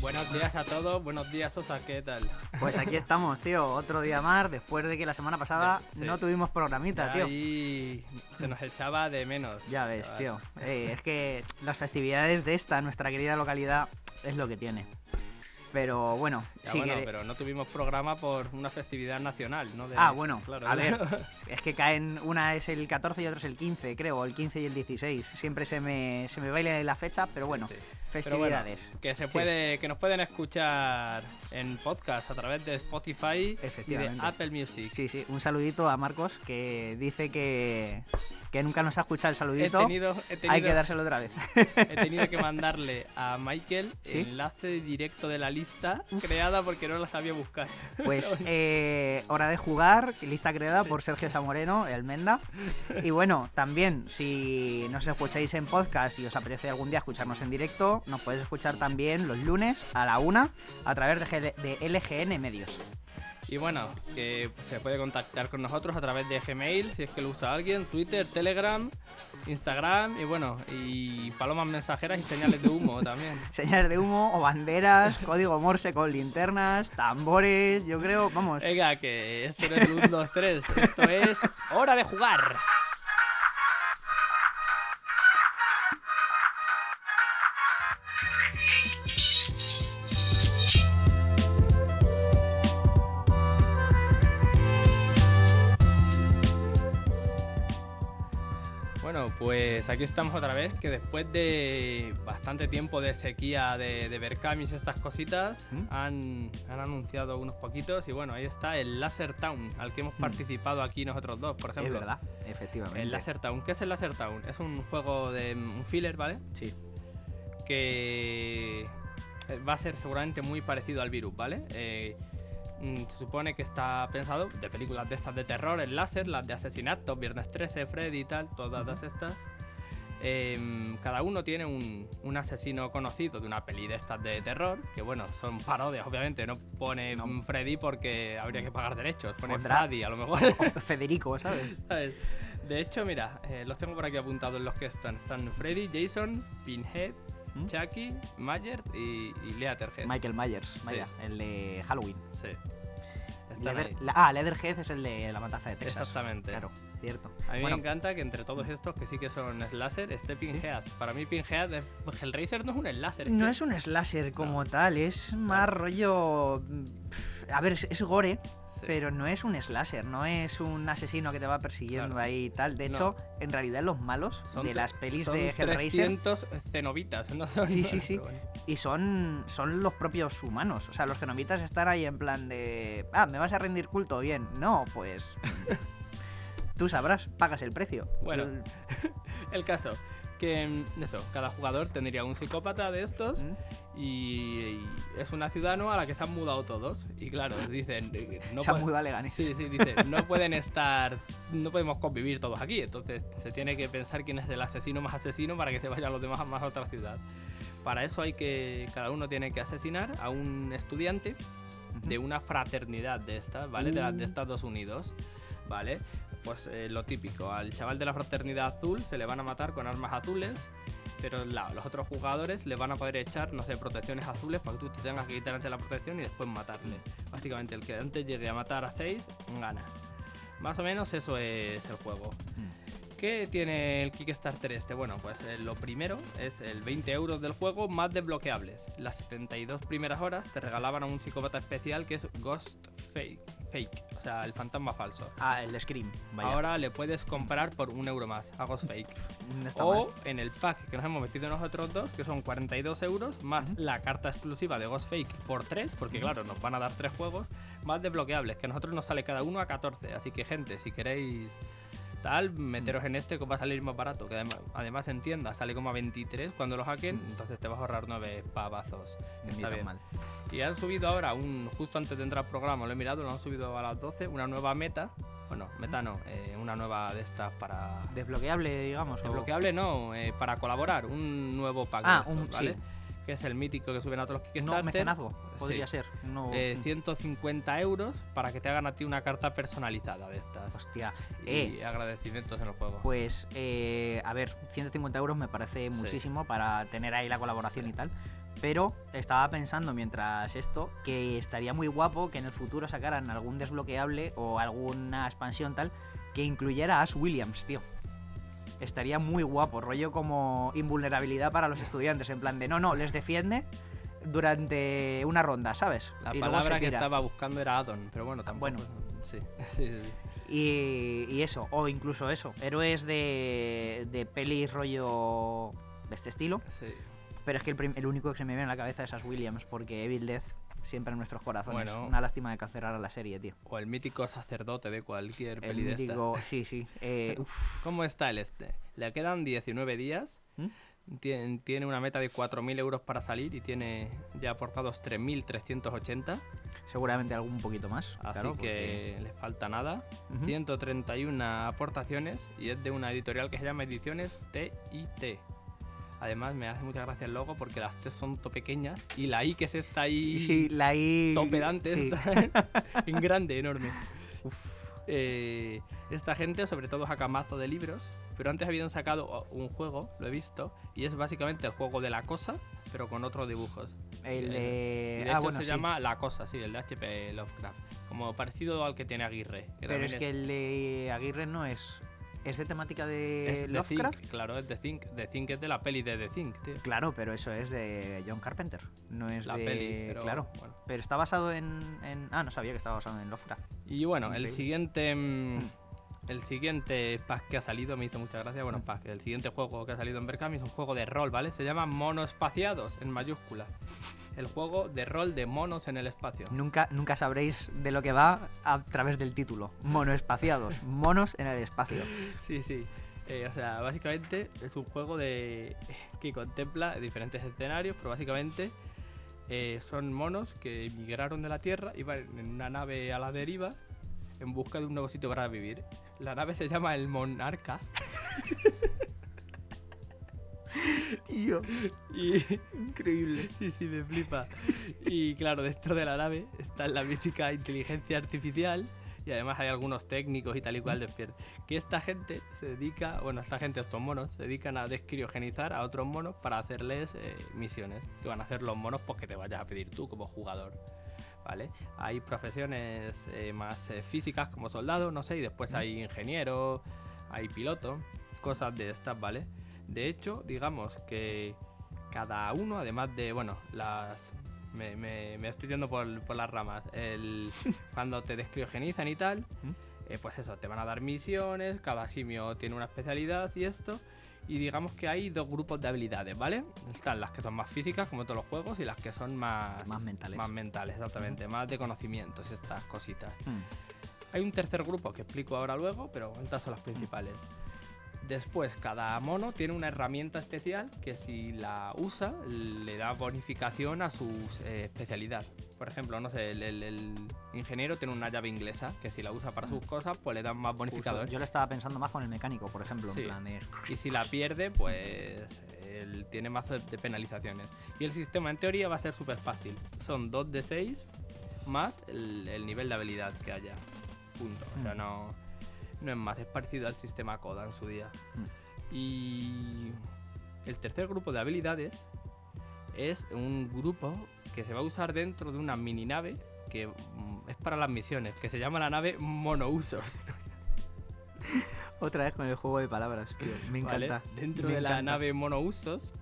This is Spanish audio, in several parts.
Buenos días a todos, buenos días Sosa, ¿qué tal? Pues aquí estamos, tío, otro día más, después de que la semana pasada Sí. no tuvimos programita, tío. ahí se nos echaba de menos. Ya ves, chaval. tío. Eh, es que las festividades de esta, nuestra querida localidad, es lo que tiene. Pero bueno, Ya, sí bueno, que- pero no tuvimos programa por una festividad nacional, ¿no? De- Ah, bueno, claro, a ver, es que caen, una es el 14 y otra es el 15, creo, el 15 y el 16. Siempre se me, se me baila la fecha, pero bueno, Sí, bueno, festividades. que se Sí. puede, que nos pueden escuchar en podcast a través de Spotify y de. Apple Music. Sí, sí, un saludito a Marcos que dice que, que nunca nos ha escuchado el He saludito. tenido, he Hay que dárselo otra vez. he tenido que mandarle a Michael ¿Sí? enlace directo de la lista creada porque no la sabía buscar. Pues eh, hora de jugar, lista creada por Sergio Samoreno, el Menda. Y bueno, también si nos escucháis en podcast y os apetece algún día escucharnos en directo, nos podéis escuchar también los lunes a la una a través de, de LGN Medios. Y bueno, que se puede contactar con nosotros a través de Gmail, si es que lo usa alguien, Twitter, Telegram, Instagram y bueno, y palomas mensajeras y señales de humo también. Señales de humo o banderas, código Morse con linternas, tambores, yo creo, vamos. Venga, que esto no es el 1, 2, 3, esto es hora de jugar. Bueno, pues aquí estamos otra vez, que después de bastante tiempo de sequía de, de Berkamis y estas cositas, ¿Mm? han, han anunciado unos poquitos y bueno, ahí está el Laser Town, al que hemos participado aquí nosotros dos, por es ejemplo. verdad, efectivamente. El Laser Town, ¿qué es el Laser Town? Es un juego de un filler, ¿vale? Sí. que va a ser seguramente muy parecido al virus, ¿vale? Eh, mm, se supone que está pensado de películas de estas de terror, el láser, las de asesinato, Viernes 13, Freddy y tal, todas estas. Em, cada uno tiene un, un asesino conocido de una peli de estas de terror, que bueno, son parodias, obviamente, no pone No. mm, Freddy porque habría que pagar derechos, pone Pondrá- Freddy a lo mejor. Federico, ¿sabes? ¿Sabes? De hecho, mira, eh, los tengo por aquí apuntados los que están. Están Freddy, Jason, Pinhead, ¿Mm? Chucky, Myers y, y Leatherhead. Michael Myers, vaya, el de Halloween. Sí. Leather- la- ah, Leatherhead es el de la matanza de Texas. Exactamente. Claro, cierto. A mí Bueno, me encanta que entre todos estos que sí que son slasher, esté Pinhead. Para mí Pinhead, es- pues Hellraiser no es un slasher. No que- es un slasher como tal, es más rollo. A ver, es, es gore, Sí. pero no es un slasher, no es un asesino que te va persiguiendo Claro. ahí y tal. De No. hecho, en realidad los malos Son de las pelis son de Hellraiser 300 cenobitas, no son... Sí, sí, sí. bueno. y son, son los propios humanos. O sea, los cenobitas están ahí en plan de. Ah, ¿me vas a rendir culto? Bien. No, pues. Tú sabrás, pagas el precio. Bueno. El caso, que mm, eso, cada jugador tendría un psicópata de estos ¿Mm? y, y es una ciudad ¿no? a la que se han mudado todos. Y claro, dicen... eh, No Se han mudado a Leganés. Sí, sí, dice, no pueden estar, no podemos convivir todos aquí, entonces se tiene que pensar quién es el asesino más asesino para que se vayan los demás más a otra ciudad. Para eso hay que, cada uno tiene que asesinar a un estudiante de una fraternidad de estas, ¿vale? De, las de Mm. Estados Unidos, ¿vale? Pues eh, lo típico, al chaval de la fraternidad azul se le van a matar con armas azules, pero la- los otros jugadores le van a poder echar, no sé, protecciones azules para que tú te tengas que quitar antes la protección y después matarle. Básicamente, el que antes llegue a matar a 6, gana. Más o menos eso es el juego. Mm. ¿Qué tiene el Kickstarter este? Bueno, pues eh, lo primero es el 20 euros del juego más desbloqueables. Las 72 primeras horas te regalaban a un psicópata especial que es Ghost Fake, fake o sea, el fantasma falso. Ah, el de Scream. Vaya. Ahora le puedes comprar por un euro más a Ghost Fake. No está O mal. en el pack que nos hemos metido nosotros dos, que son 42 euros, más la carta exclusiva de Ghost Fake por 3, porque claro, nos van a dar 3 juegos, más desbloqueables, que a nosotros nos sale cada uno a 14. Así que gente, si queréis tal, meteros en este que os va a salir más barato, que además, además en tienda sale como a 23 cuando lo hackeen, entonces te vas a ahorrar 9 pavazos. Está bien. mal. Y han subido ahora, un justo antes de entrar al programa, lo he mirado, lo han subido a las 12, una nueva meta. Bueno, meta no, eh, una nueva de estas para... Desbloqueable, digamos. o- Desbloqueable no, eh, para colaborar, un nuevo pack Ah, de estos, un- ¿vale? sí. Que es el mítico que suben a otros No, Kickstarter. mecenazgo, podría Sí. ser. No, eh, mm. 150 euros para que te hagan a ti una carta personalizada de estas. Hostia. y Eh, agradecimientos en el juego. Pues, eh, a ver, 150 euros me parece Sí. muchísimo para tener ahí la colaboración y tal. Pero estaba pensando mientras esto que estaría muy guapo que en el futuro sacaran algún desbloqueable o alguna expansión tal que incluyera a Ash Williams, tío. Estaría muy guapo, rollo como invulnerabilidad para los estudiantes, en plan de no, no, les defiende durante una ronda, ¿sabes? La Y palabra que estaba buscando era addon, pero bueno, tampoco. Bueno. Sí, sí, sí, sí. Y, y eso, o incluso eso, héroes de, de pelis rollo de este estilo. Sí. Pero es que el, el único que se me viene a la cabeza es Ash Williams, porque Evil Death siempre en nuestros corazones. Bueno. Una lástima de cancelar a la serie, tío. O el mítico sacerdote de cualquier El peli de estas. mítico, sí, sí. eh, ¿Cómo está el este? Le quedan 19 días. ¿Mm? Tien- Tiene una meta de 4.000 euros para salir y tiene ya aportados 3.380. seguramente algún poquito más. Así claro, que le falta nada. porque- Ujú. 131 aportaciones y es de una editorial que se llama Ediciones TIT. Además, me hace mucha gracia el logo porque las T son to pequeñas y la I que es esta ahí Sí, la I. to pedante sí. esta, en grande, enorme. Eh, esta gente, sobre todo, saca mazo de libros, pero antes habían sacado un juego, lo he visto, y es básicamente el juego de la cosa, pero con otros dibujos. El de. de ah, hecho bueno, se sí. llama La Cosa, sí, el de HP Lovecraft. Como parecido al que tiene Aguirre. que Pero es que el de Aguirre no es. ¿Es de temática de es Lovecraft? Think, claro, es The Think. The Think es de la peli de The Think, tío. Claro, pero eso es de John Carpenter. No es La de. peli, pero claro. bueno. Pero está basado en, en- Ah, no sabía que estaba basado en Lovecraft. Y bueno, el siguiente. mm, El siguiente pack que ha salido me hizo mucha gracia. Mm. Bueno, pack. El siguiente juego que ha salido en Berkami es un juego de rol, ¿vale? Se llama Monospaciados en mayúscula. El juego de rol de monos en el espacio. Nunca, nunca sabréis de lo que va a través del título. Monoespaciados. Monos en el espacio. Sí, sí. Eh, o sea, básicamente es un juego de que contempla diferentes escenarios, pero básicamente eh, son monos que emigraron de la Tierra y van en una nave a la deriva en busca de un nuevo sitio para vivir. La nave se llama el Monarca Tío, y increíble. sí, sí, me flipa. Y claro, dentro de la nave está la mítica inteligencia artificial y además hay algunos técnicos y tal y cual. Que esta gente se dedica, bueno, esta gente, estos monos, se dedican a descriogenizar a otros monos para hacerles eh, misiones que van a hacer los monos pues que te vayas a pedir tú como jugador. ¿Vale? Hay profesiones eh, más eh, físicas como soldado, no sé, y después hay ingeniero, hay piloto, cosas de estas, ¿vale? De hecho, digamos que cada uno, además de, bueno, las... Me, me- me estoy yendo por, por las ramas. El, cuando te descriogenizan y tal, ¿Mm? eh, pues eso, te van a dar misiones, cada simio tiene una especialidad y esto. Y digamos que hay dos grupos de habilidades, ¿vale? Están las que son más físicas, como todos los juegos, y las que son más... Más mentales. Más mentales, exactamente. Más de conocimientos, estas cositas. Hmm. Hay un tercer grupo que explico ahora luego, pero estas son las principales. Después, cada mono tiene una herramienta especial que si la usa le da bonificación a su eh, especialidad. Por ejemplo, no sé, el, el- el ingeniero tiene una llave inglesa que si la usa para sus cosas, pues le dan más bonificador. Justo, Yo le estaba pensando más con el mecánico, por ejemplo. Sí. En plan de. Y si la pierde, pues él tiene más de penalizaciones. Y el sistema en teoría va a ser súper fácil. Son 2 de 6 más el, el nivel de habilidad que haya. Punto. O sea, Mm. no, no es más. Es parecido al sistema CODA en su día. Mm. Y el tercer grupo de habilidades es un grupo que se va a usar dentro de una mini nave que mm, es para las misiones, que se llama la nave monousos. Otra vez con el juego de palabras, tío. Me ¿vale? encanta. Dentro me de la nave monousos.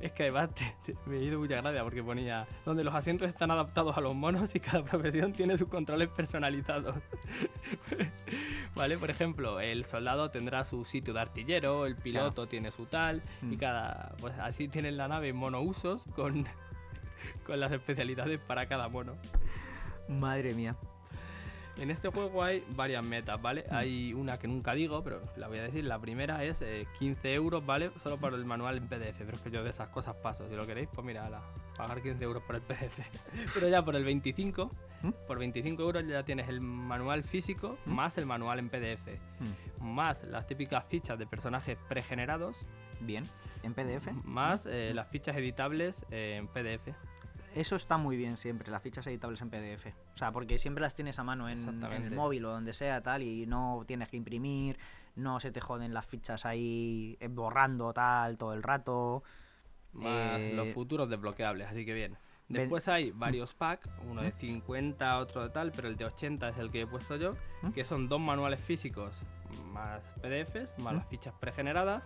Es que además te- te- me ha ido mucha gracia porque ponía donde los asientos están adaptados a los monos y cada profesión tiene sus controles personalizados. ¿Vale? Por ejemplo, el soldado tendrá su sitio de artillero, el piloto tiene su tal, y Mm. cada. Pues así tienen la nave monousos con, con las especialidades para cada mono. Madre mía. En este juego hay varias metas, ¿vale? Mm. Hay una que nunca digo, pero la voy a decir. La primera es eh, 15 euros, ¿vale? Solo por el manual en PDF. Pero es que yo de esas cosas paso. Si lo queréis, pues mira, ala, pagar 15 euros por el PDF. pero ya por el 25, ¿Mm? por 25 euros ya tienes el manual físico ¿Mm? más el manual en PDF. Más las típicas fichas de personajes pregenerados Bien. ¿En PDF? Más eh, las fichas editables eh, en PDF. Eso está muy bien siempre, las fichas editables en PDF. O sea, porque siempre las tienes a mano en, en el móvil o donde sea, tal, y no tienes que imprimir, no se te joden las fichas ahí eh, borrando, tal, todo el rato. Más Eh, los futuros desbloqueables, así que bien. Después hay varios packs, uno de 50, otro de tal, pero el de 80 es el que he puesto yo, ¿Mm? que son dos manuales físicos más PDFs, más ¿Mm? las fichas pregeneradas,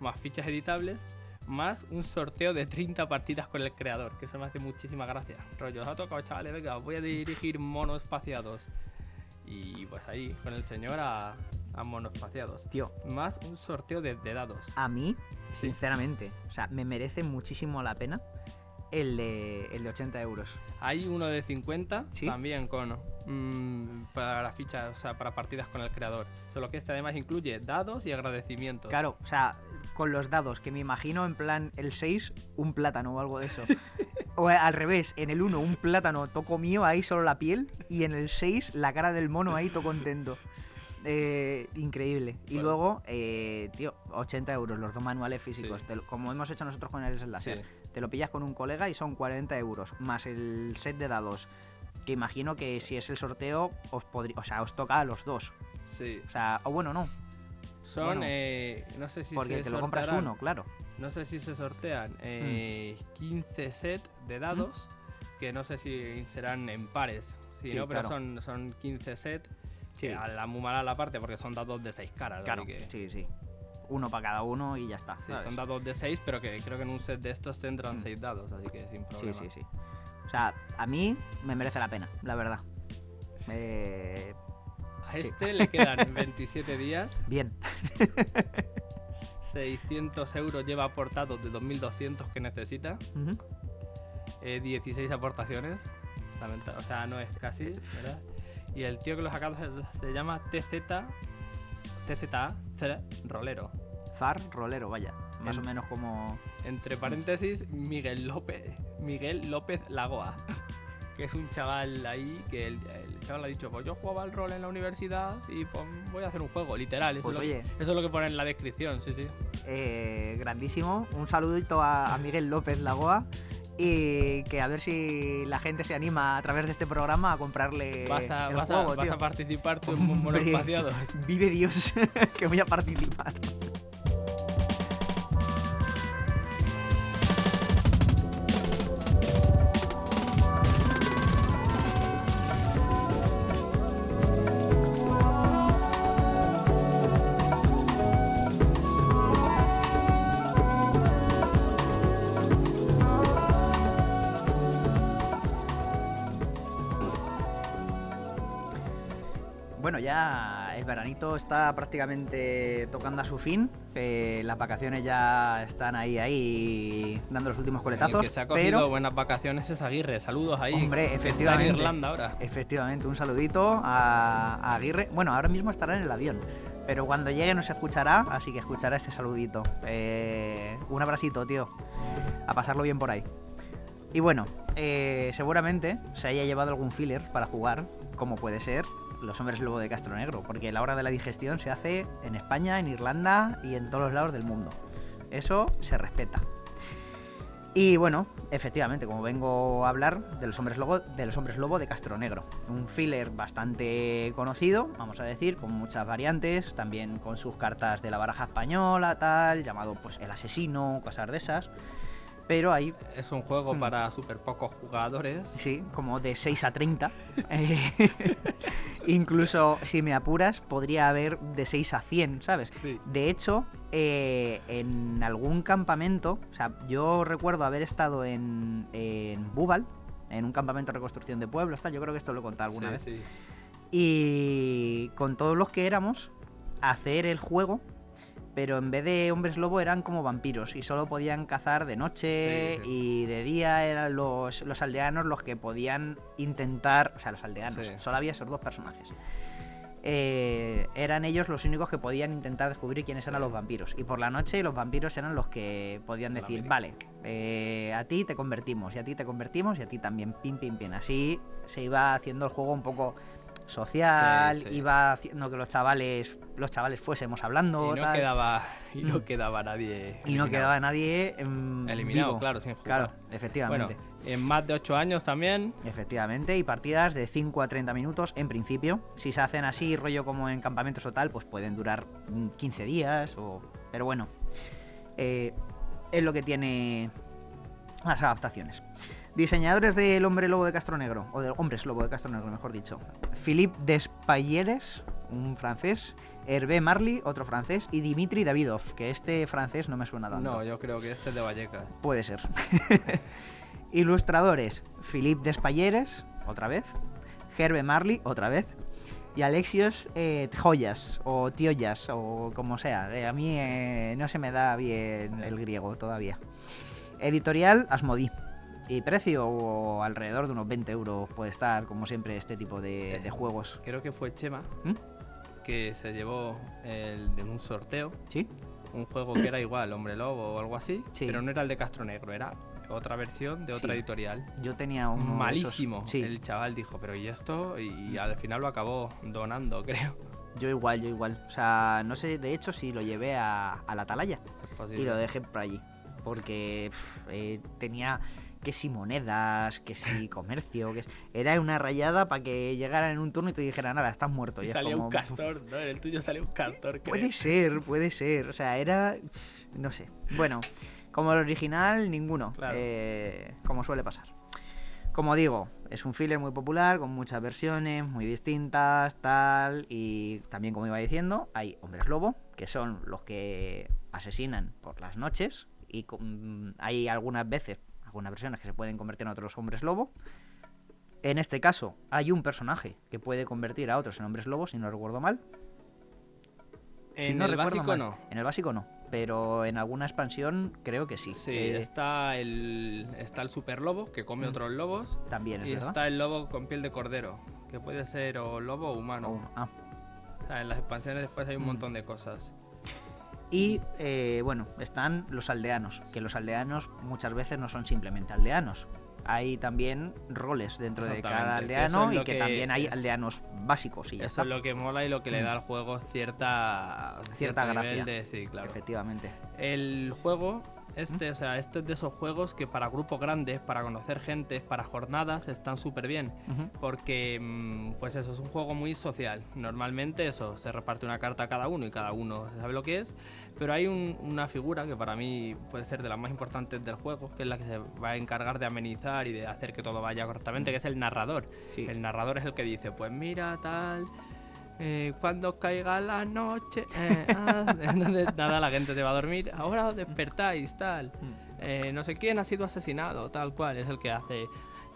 más fichas editables, más un sorteo de 30 partidas con el creador, que eso me hace muchísima gracia. Rollo, os ha tocado, chavales, venga, voy a dirigir monoespaciados. Y pues ahí, con el señor a, a monoespaciados. Tío, Más un sorteo de, de dados. a mí, Sí. sinceramente, o sea, me merece muchísimo la pena el de, el de 80 euros. Hay uno de 50 ¿Sí? también con mm, para la ficha, o sea, para partidas con el creador. Solo que este además incluye dados y agradecimientos. Claro, o sea, con los dados, que me imagino en plan el 6, un plátano o algo de eso. o al revés, en el 1 un plátano toco mío, ahí solo la piel, y en el 6 la cara del mono ahí todo contento. Eh, increíble. Y luego, eh, tío, 80 euros los dos manuales físicos. Sí. Te lo- como hemos hecho nosotros con el Sí, láser. Te lo pillas con un colega y son 40 euros. Más el set de dados. Que imagino que si es el sorteo, os podría. O sea, os toca a los dos. sí. O sea, o bueno, no. Son, Bueno, eh, no sé si Porque se te lo compras uno, claro. No sé si se sortean eh, Mm. 15 sets de dados, que no sé si serán en pares. Si Sí, no, pero claro. son, son 15 sets. Sí. A la muy mala la parte porque son dados de 6 caras. Claro, que- sí, sí. Uno para cada uno y ya está. Sí, son dados de 6, pero que creo que en un set de estos tendrán Mm. 6 dados, así que sin Sí, problema. sí, sí. O sea, a mí me merece la pena, la verdad. Eh, A Sí. este le quedan 27 días, bien. 600 euros lleva aportados de 2.200 que necesita, Ujú. eh, 16 aportaciones, o sea, no es casi, ¿verdad? Y el tío que lo ha sacado se, se llama TZ, TZA, C- Rolero. Zar rolero, vaya. Más En- o menos como. Entre paréntesis, Miguel López, Miguel López Lagoa. Que es un chaval ahí que el, el chaval ha dicho, pues yo jugaba al rol en la universidad y pues voy a hacer un juego, literal. Eso, Pues es, lo, oye. eso es lo que pone en la descripción, sí, sí. eh, grandísimo. Un saludito a, a Miguel López Lagoa. Y que a ver si la gente se anima a través de este programa a comprarle Vas a, el vas a- juego, vas tío. a participar tú en. Vive Dios que voy a participar. El veranito está prácticamente tocando a su fin. eh, las vacaciones ya están ahí, ahí, dando los últimos El coletazos. que se ha cogido pero, buenas vacaciones es Aguirre. Saludos ahí. Hombre, Está efectivamente. en Irlanda ahora. efectivamente, un saludito a, a Aguirre. Bueno, ahora mismo estará en el avión, pero cuando llegue nos escuchará, así que escuchará este saludito. Eh, un abracito, tío. A pasarlo bien por ahí. Y bueno, eh, seguramente se haya llevado algún filler para jugar, como puede ser los hombres lobo de Castro Negro, porque la hora de la digestión se hace en España, en Irlanda y en todos los lados del mundo. Eso se respeta. Y bueno, efectivamente, como vengo a hablar de los hombres lobo de los hombres lobo de Castro Negro, un filler bastante conocido, vamos a decir, con muchas variantes, también con sus cartas de la baraja española, tal, llamado pues el asesino, cosas de esas. Pero hay Es un juego Hmm. para súper pocos jugadores. Sí, como de 6 a 30. Eh, incluso, si me apuras, podría haber de 6 a 100, ¿sabes? Sí. De hecho, eh, en algún campamento, o sea, yo recuerdo haber estado en, en Bubal, en un campamento de reconstrucción de pueblos, yo creo que esto lo he contado alguna vez. sí. Y con todos los que éramos, hacer el juego, pero en vez de hombres lobo eran como vampiros y solo podían cazar de noche Sí, sí. y de día eran los, los aldeanos los que podían intentar, o sea, los aldeanos, Sí. solo había esos dos personajes. Eh, eran ellos los únicos que podían intentar descubrir quiénes eran los vampiros. Y por la noche los vampiros eran los que podían decir, vale, eh, a ti te convertimos, y a ti te convertimos, y a ti también, pim, pim, pim. Así se iba haciendo el juego un poco social, Sí, sí. iba haciendo que los chavales, los chavales fuésemos hablando, Y no tal, quedaba, y no Mm. quedaba nadie. y no eliminado. quedaba nadie em, eliminado, vivo. claro, sin jugar. Claro, Bueno, efectivamente. en más de 8 años también. Efectivamente, y partidas de 5 a 30 minutos en principio. Si se hacen así, rollo como en campamentos o tal, pues pueden durar mm, 15 días o... Pero bueno, eh, es lo que tiene las adaptaciones. Diseñadores del Hombre Lobo de Castro Negro, o del Hombres Lobo de Castro Negro, mejor dicho. Philippe Despayeres, un francés, Hervé Marly, otro francés, y Dimitri Davidov, que este francés no me suena tanto. No, yo creo que este es de Vallecas. Puede ser. Ilustradores: Philippe Despayeres, otra vez. Herbe Marley, otra vez. Y Alexios eh, Joyas, o Tioyas, o como sea. Eh, a mí eh, no se me da bien el griego todavía. Editorial Asmodi. Y precio o alrededor de unos 20 euros puede estar, como siempre, este tipo de, de juegos. Creo que fue Chema ¿Mm? que se llevó el, de un sorteo ¿Sí? un juego que era igual, Hombre Lobo o algo así, Sí. pero no era el de Castro Negro, era otra versión de otra Sí. editorial. Yo tenía esos. Malísimo. Sí. El chaval dijo, pero ¿y esto? Y, al final lo acabó donando, creo. Yo igual, yo igual. O sea, no sé, de hecho, si lo llevé a, a la atalaya. Y lo dejé por allí. Porque eh, tenía que si monedas, que si comercio, que si- era una rayada para que llegaran en un turno y te dijeran, nada, estás muerto. Y es salía como, un castor, ¿no? En el tuyo salía un castor, creo. Puede ser, puede ser. O sea, era. No sé. Bueno, como el original, ninguno. Claro. eh, como suele pasar. Como digo, es un filler muy popular, con muchas versiones, muy distintas, tal. Y también, como iba diciendo, hay hombres lobo, que son los que asesinan por las noches. Y hay algunas veces, algunas versiones que se pueden convertir en otros hombres lobo. En este caso, hay un personaje que puede convertir a otros en hombres lobo, si no recuerdo mal. Si En no el recuerdo básico mal. no. En el básico no, pero en alguna expansión creo que sí. Sí, Eh, está el está el super lobo que come Mm. otros lobos También es y verdad. está el lobo con piel de cordero, que puede ser o lobo o humano. Ah. O sea, en las expansiones después hay un Mm. montón de cosas. Y eh, bueno, están los aldeanos, que los aldeanos muchas veces no son simplemente aldeanos. Hay también roles dentro de cada aldeano es y que, que también hay es- aldeanos básicos y ya Eso está. es lo que mola y lo que le Mm. da al juego cierta Cierta gracia. de sí, claro. Efectivamente. El juego este, o sea, este es de esos juegos que para grupos grandes, para conocer gente, para jornadas están súper bien. Porque, mm, pues eso, es un juego muy social. Normalmente eso, se reparte una carta a cada uno y cada uno sabe lo que es. Pero hay un- una figura que para mí puede ser de las más importantes del juego, que es la que se va a encargar de amenizar y de hacer que todo vaya correctamente, que es el narrador. Sí. El narrador es el que dice, pues mira, tal... eh, cuando caiga la noche, eh, ah", entonces nada, la gente se va a dormir, ahora os despertáis, tal, Mm. eh, no sé quién ha sido asesinado, tal cual, es el que hace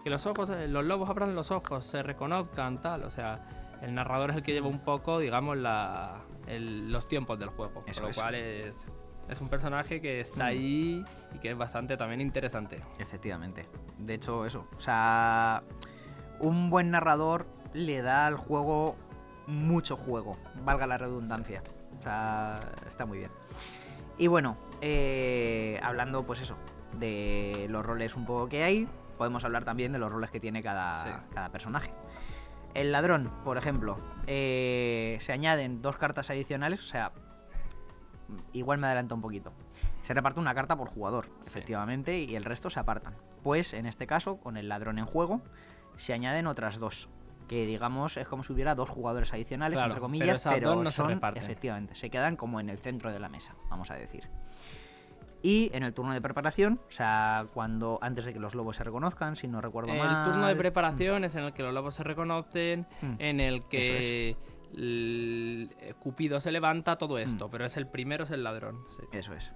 que los ojos, los lobos abran los ojos, se reconozcan, tal, o sea, el narrador es el que lleva un poco, digamos, la, el- los tiempos del juego, Eso por lo es. cual es, es un personaje que está ahí y que es bastante también interesante. Efectivamente. De hecho, eso. O sea, un buen narrador le da al juego mucho juego, valga la redundancia. O sea, está muy bien. Y bueno, eh, hablando pues eso, de los roles un poco que hay, podemos hablar también de los roles que tiene cada, Sí. cada personaje. El ladrón, por ejemplo, eh, se añaden dos cartas adicionales, o sea, igual me adelanto un poquito. Se reparte una carta por jugador, Sí. efectivamente, y el resto se apartan. Pues en este caso, con el ladrón en juego, se añaden otras dos. Que digamos es como si hubiera dos jugadores adicionales, Claro, entre comillas, pero, no se son, reparten. efectivamente, se quedan como en el centro de la mesa, vamos a decir. Y en el turno de preparación, o sea, cuando antes de que los lobos se reconozcan, si no recuerdo El mal. turno de preparación es en el que los lobos se reconocen, Mm. en el que el- Cupido se levanta, todo esto, Mm. pero es el primero, es el ladrón. sí. Eso es.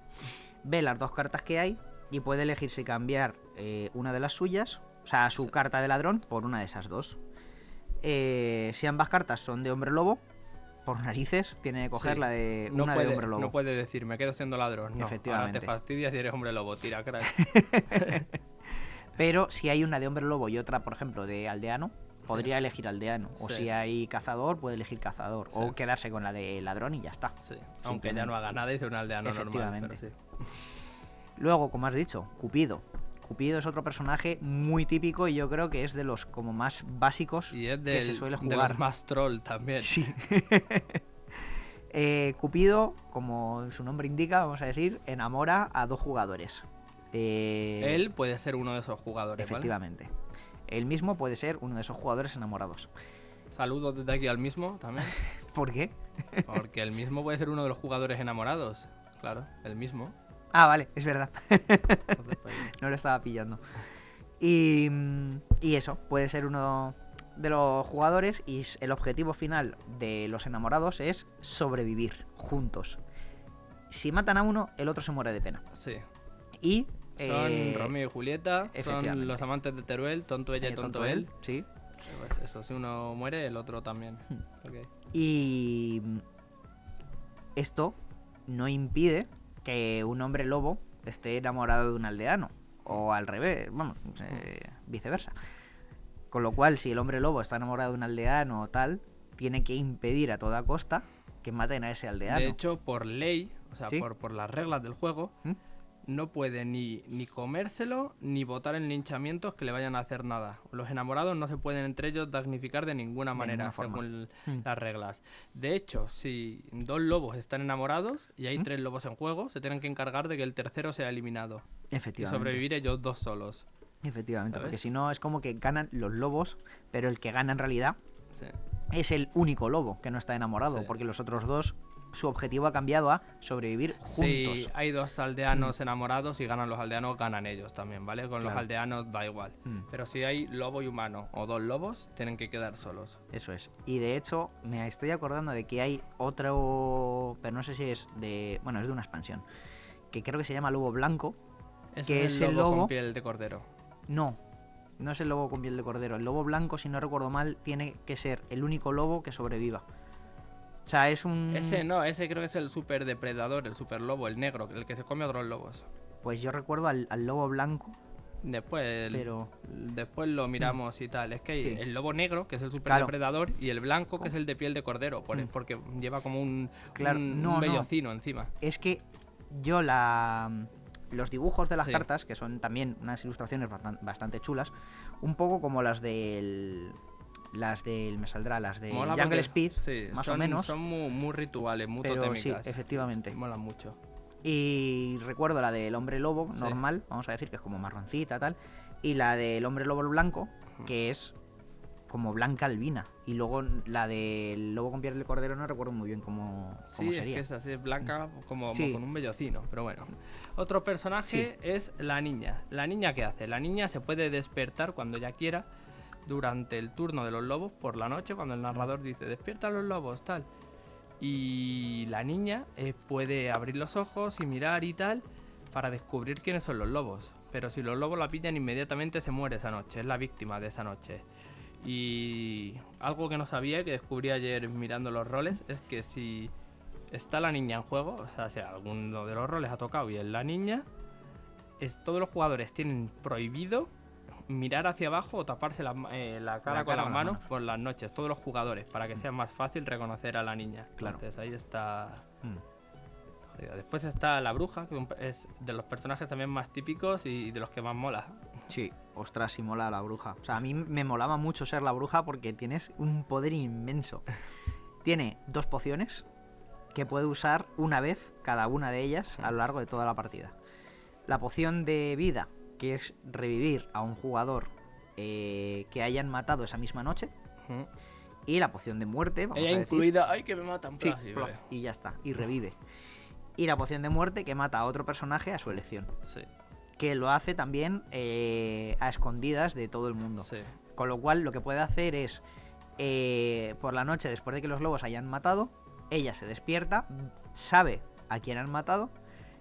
Ve las dos cartas que hay y puede elegir si cambiar eh, una de las suyas, o sea, su carta de ladrón, por una de esas dos. Eh, si ambas cartas son de hombre lobo, por narices, tiene que coger Sí. la de No una puede, de hombre lobo. no puede decir, me quedo siendo ladrón. No, ahora Efectivamente. te fastidias y eres hombre lobo, tira, crack. Pero si hay una de hombre lobo y otra, por ejemplo, de aldeano, podría elegir aldeano. O Sí. si hay cazador, puede elegir cazador. Sí. O quedarse con la de ladrón y ya está. Sí, Aunque ya no haga nada y sea un aldeano normal. Pero Efectivamente. Luego, como has dicho, Cupido. Cupido es otro personaje muy típico y yo creo que es de los como más básicos Y es que se suele de jugar. los más troll también. Sí. Eh, Cupido, como su nombre indica, vamos a decir, enamora a dos jugadores. Eh, Él puede ser uno de esos jugadores, ¿vale? efectivamente. Él mismo puede ser uno de esos jugadores enamorados. Saludos desde aquí al mismo también. ¿Por qué? Porque el mismo puede ser uno de los jugadores enamorados. Claro, el mismo. Ah, vale, es verdad. Pues, no lo estaba pillando. Y, y eso, puede ser uno de los jugadores y el objetivo final de los enamorados es sobrevivir juntos. Si matan a uno, el otro se muere de pena. sí. Y... Son eh, Romeo y Julieta, son los amantes de Teruel, tonto ella y eh, tonto, él. Sí. Pues eso, si uno muere, el otro también. Hmm. Y mm, esto no impide que un hombre lobo esté enamorado de un aldeano. O al revés, vamos, eh, viceversa. Con lo cual, si el hombre lobo está enamorado de un aldeano o tal, tiene que impedir a toda costa que maten a ese aldeano. De hecho, por ley, o sea, ¿Sí? por, por las reglas del juego, ¿Mm? No puede ni, ni comérselo ni votar en linchamientos que le vayan a hacer nada. Los enamorados no se pueden entre ellos damnificar de ninguna manera, según Mm. las reglas. De hecho, si dos lobos están enamorados y hay ¿Mm? tres lobos en juego, se tienen que encargar de que el tercero sea eliminado y Efectivamente. sobrevivir ellos dos solos. Efectivamente, ¿Sabes? porque si no es como que ganan los lobos, pero el que gana en realidad Sí. es el único lobo que no está enamorado, Sí. porque los otros dos, su objetivo ha cambiado a sobrevivir juntos. Si hay dos aldeanos enamorados y ganan los aldeanos, ganan ellos también, ¿vale? Con los aldeanos da igual. Mm. Pero si hay lobo y humano o dos lobos, tienen que quedar solos. Eso es. Y de hecho, me estoy acordando de que hay otro, pero no sé si es de, bueno, es de una expansión, que creo que se llama Lobo Blanco. Ese Que es es el lobo. con piel de cordero. No, no es el lobo con piel de cordero. El lobo blanco, si no recuerdo mal, tiene que ser el único lobo que sobreviva. O sea, es un... Ese no, ese creo que es el super depredador, el super lobo, el negro, el que se come a otros lobos. Pues yo recuerdo al, al lobo blanco, Después, el- pero... después lo miramos y tal. Es que hay Sí. el lobo negro, que es el super Claro. depredador, y el blanco, que es el de piel de cordero, por- Mm. porque lleva como un, Claro, un, no, un no. vellocino encima. Es que yo la... Los dibujos de las Sí. cartas, que son también unas ilustraciones bastan- bastante chulas, un poco como las del... Las del... Me saldrá, las de Mola Jungle porque- Speed, sí, más son- o menos. Son muy, muy rituales, muy pero sí, totémicas. efectivamente. Molan mucho. Y recuerdo la del hombre lobo Sí. normal, vamos a decir que es como marroncita tal, y la del hombre lobo blanco, que es como blanca albina. Y luego la del lobo con piel de cordero no recuerdo muy bien cómo, cómo Sí, es sería. que es así, es blanca, como, Sí. con un vellocino, pero bueno. Otro personaje es la niña. ¿La niña qué hace? La niña se puede despertar cuando ella quiera durante el turno de los lobos por la noche, cuando el narrador dice, despierta a los lobos, tal. Y la niña eh, puede abrir los ojos y mirar y tal para descubrir quiénes son los lobos. Pero si los lobos la pillan, inmediatamente se muere esa noche, es la víctima de esa noche. Y algo que no sabía que descubrí ayer mirando los roles es que si está la niña en juego, o sea, si alguno de los roles ha tocado y es la niña, es, todos los jugadores tienen prohibido mirar hacia abajo o taparse la, eh, la cara La con cara las manos por las noches, todos los jugadores, para que sea más fácil reconocer a la niña. Claro. Entonces ahí está... Mm. Después está la bruja, que es de los personajes también más típicos y de los que más mola. Sí, ostras, sí mola la bruja. O sea, a mí me molaba mucho ser la bruja porque tienes un poder inmenso. Tiene dos pociones que puede usar una vez cada una de ellas a lo largo de toda la partida. La poción de vida, que es revivir a un jugador eh, que hayan matado esa misma noche. Y la poción de muerte, vamos Ella a decir. incluida, ay que me matan, Sí, plof, y ya está, y revive. Y la poción de muerte que mata a otro personaje a su elección. Sí, Que lo hace también eh, a escondidas de todo el mundo. sí. Con lo cual lo que puede hacer es, eh, por la noche, después de que los lobos hayan matado, ella se despierta, sabe a quién han matado,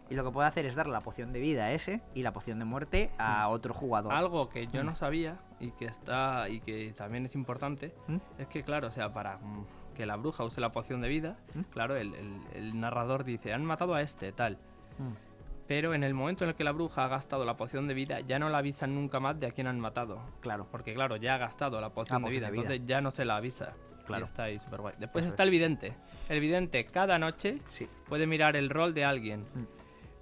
y lo que puede hacer es darle la poción de vida a ese y la poción de muerte a otro jugador. Algo que yo Mm. no sabía y que está y que también es importante ¿Mm? es que claro, o sea, para mm, que la bruja use la poción de vida, ¿Mm? claro, el, el- el narrador dice, han matado a este, tal. Mm. Pero en el momento en el que la bruja ha gastado la poción de vida, ya no la avisan nunca más de a quién han matado. Claro, Porque claro, ya ha gastado la poción, La de, poción vida, de vida. entonces ya no se la avisa. Claro. Y está ahí súper guay. Después Eso está es. el vidente. El vidente cada noche sí. puede mirar el rol de alguien. Mm.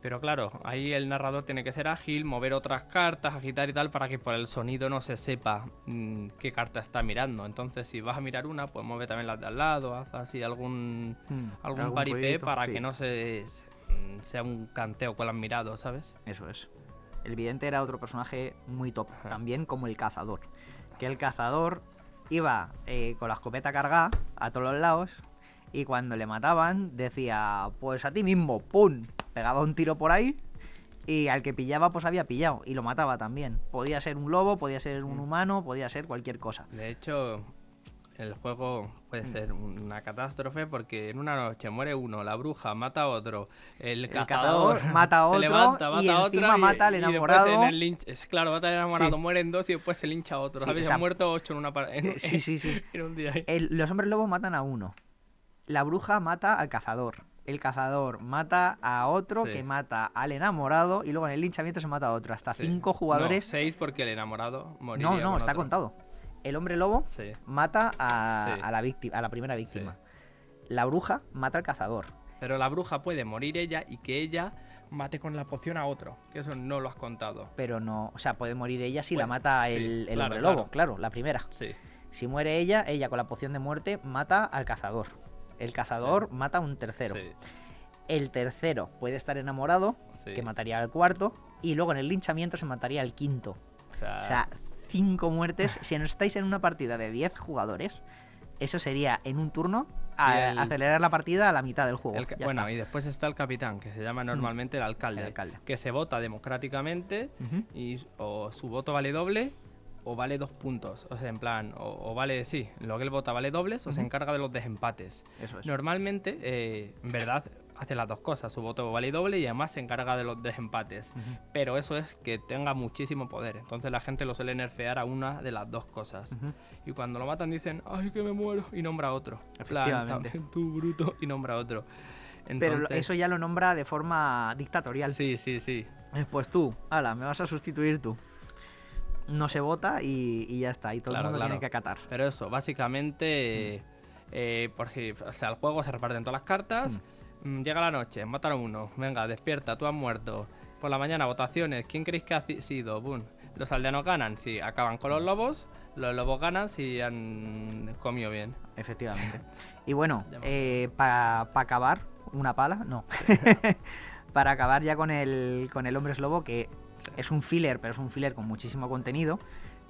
Pero claro, ahí el narrador tiene que ser ágil, mover otras cartas, agitar y tal, para que por el sonido no se sepa mm, qué carta está mirando. Entonces, si vas a mirar una, pues mueve también las de al lado, haz así algún, Hmm, algún, algún para sí. que no se, se- mm, sea un canteo con las miradas, ¿sabes? Eso es. El vidente era otro personaje muy top, Ajá. también como el cazador. Que el cazador iba eh, con la escopeta cargada a todos los lados y cuando le mataban decía, pues a ti mismo, ¡pum! Pegaba un tiro por ahí y al que pillaba pues había pillado y lo mataba también. Podía ser un lobo, podía ser un Mm. humano, podía ser cualquier cosa. De hecho, el juego puede Mm. ser una catástrofe porque en una noche muere uno, la bruja mata a otro, el, El cazador, cazador mata a se otro levanta, y mata a encima mata al enamorado. en el es claro, mata al enamorado, Sí. mueren dos y después se lincha a otro. Sí, ¿sabes? o sea, Han muerto ocho en una en, sí, sí, sí. en un día. ahí. El- los hombres lobos matan a uno. La bruja mata al cazador. El cazador mata a otro Sí. que mata al enamorado y luego en el linchamiento se mata a otro. Hasta Sí. cinco jugadores. No, seis porque el enamorado moriría No, no, con está otro. contado. El hombre lobo Sí, mata a, la víctima, a la primera víctima. La bruja mata al cazador. pero la bruja puede morir ella y que ella mate con la poción a otro, que eso no lo has contado. Pero no, o sea, puede morir ella si la mata el, el claro, hombre claro. lobo, claro, la primera. Sí, Si muere ella, ella con la poción de muerte mata al cazador. El cazador mata a un tercero. sí, El tercero puede estar enamorado, sí. que mataría al cuarto, y luego en el linchamiento se mataría al quinto. O sea, O sea, cinco muertes. Si no estáis en una partida de 10 jugadores, eso sería en un turno a- Y el- acelerar la partida a la mitad del juego. el bueno, está. Mm. y después está el capitán, que se llama normalmente el alcalde, El alcalde. que se vota democráticamente y o su voto vale doble o vale dos puntos. O sea, en plan, o, o vale, sí, lo que él vota vale dobles o se encarga de los desempates. Eso es. Normalmente, eh, en verdad, hace las dos cosas. Su voto vale doble y además se encarga de los desempates. Ujú. Pero eso es que tenga muchísimo poder. Entonces la gente lo suele nerfear a una de las dos cosas. Y cuando lo matan dicen, ay, que me muero. Y nombra a otro. En plan, Efectivamente. también tú, bruto. Y nombra a otro. Pero eso ya lo nombra de forma dictatorial. Sí, sí, sí. Eh, Pues tú, ala, me vas a sustituir tú. No se vota y, y ya está. Y todo Claro, el mundo claro. tiene que acatar. Pero eso, básicamente, eh, por si, o sea, el juego se reparten todas las cartas. mm, Llega la noche, mataron uno. Venga, despierta, tú has muerto. Por la mañana, votaciones. ¿Quién creéis que ha sido? Boom. Los aldeanos ganan si acaban con los lobos. Los lobos ganan si han comido bien. Efectivamente. Y bueno, me para acabar, una pala, no. para acabar ya con el, con el hombre lobo, que es un filler, pero es un filler con muchísimo contenido.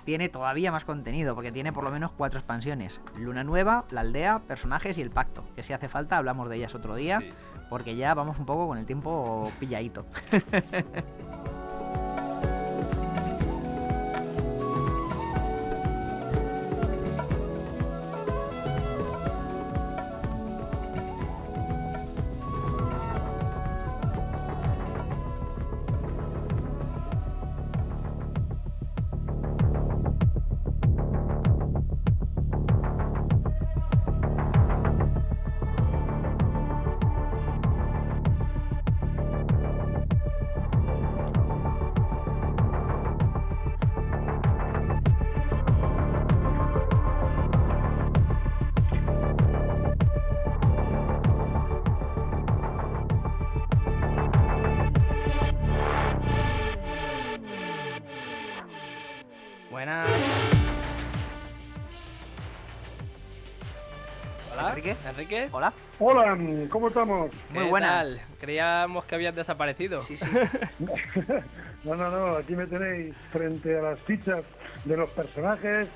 Tiene todavía más contenido, porque tiene por lo menos cuatro expansiones. Luna Nueva, la aldea, personajes y el pacto. Que si hace falta hablamos de ellas otro día, Sí. porque ya vamos un poco con el tiempo pilladito. Hola. Hola, ¿cómo estamos? Muy ¿Qué buenas. tal? Creíamos que habías desaparecido. Sí, sí. No, no, no, aquí me tenéis frente a las fichas de los personajes,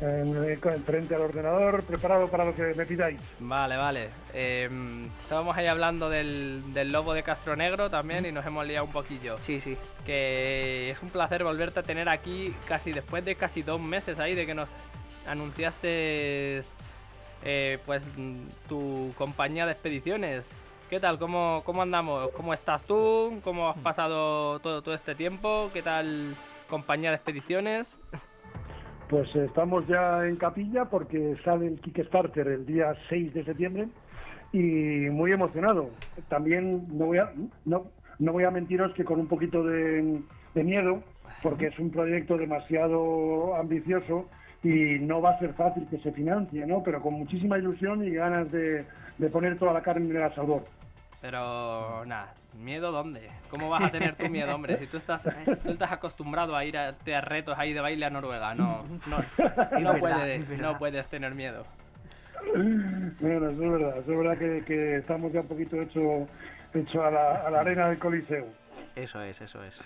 en- frente al ordenador, preparado para lo que me pidáis. Vale, vale. Em, estábamos ahí hablando del, del lobo de Castro Negro también y nos hemos liado un poquillo. Sí, sí. Que es un placer volverte a tener aquí casi después de casi dos meses ahí de que nos anunciaste eh, pues mm, tu compañía de expediciones. ¿Qué tal? ¿Cómo, ¿Cómo andamos? ¿Cómo estás tú? ¿Cómo has pasado todo, todo este tiempo? ¿Qué tal compañía de expediciones? Pues estamos ya en capilla porque sale el Kickstarter el día 6 de septiembre y muy emocionado. También no voy a, no, no voy a mentiros que con un poquito de, de miedo porque es un proyecto demasiado ambicioso y no va a ser fácil que se financie, ¿no? Pero con muchísima ilusión y ganas de, de poner toda la carne en el asador. Pero nada, ¿Miedo dónde? ¿Cómo vas a tener tu miedo, hombre? Si tú estás, eh, tú estás acostumbrado a ir a, a retos ahí de baile a Noruega, no, no, no, puedes, no puedes tener miedo. Bueno, eso es verdad, eso es verdad que, que estamos ya un poquito hecho, hecho a, la, a la arena del Coliseo. Eso es, eso es.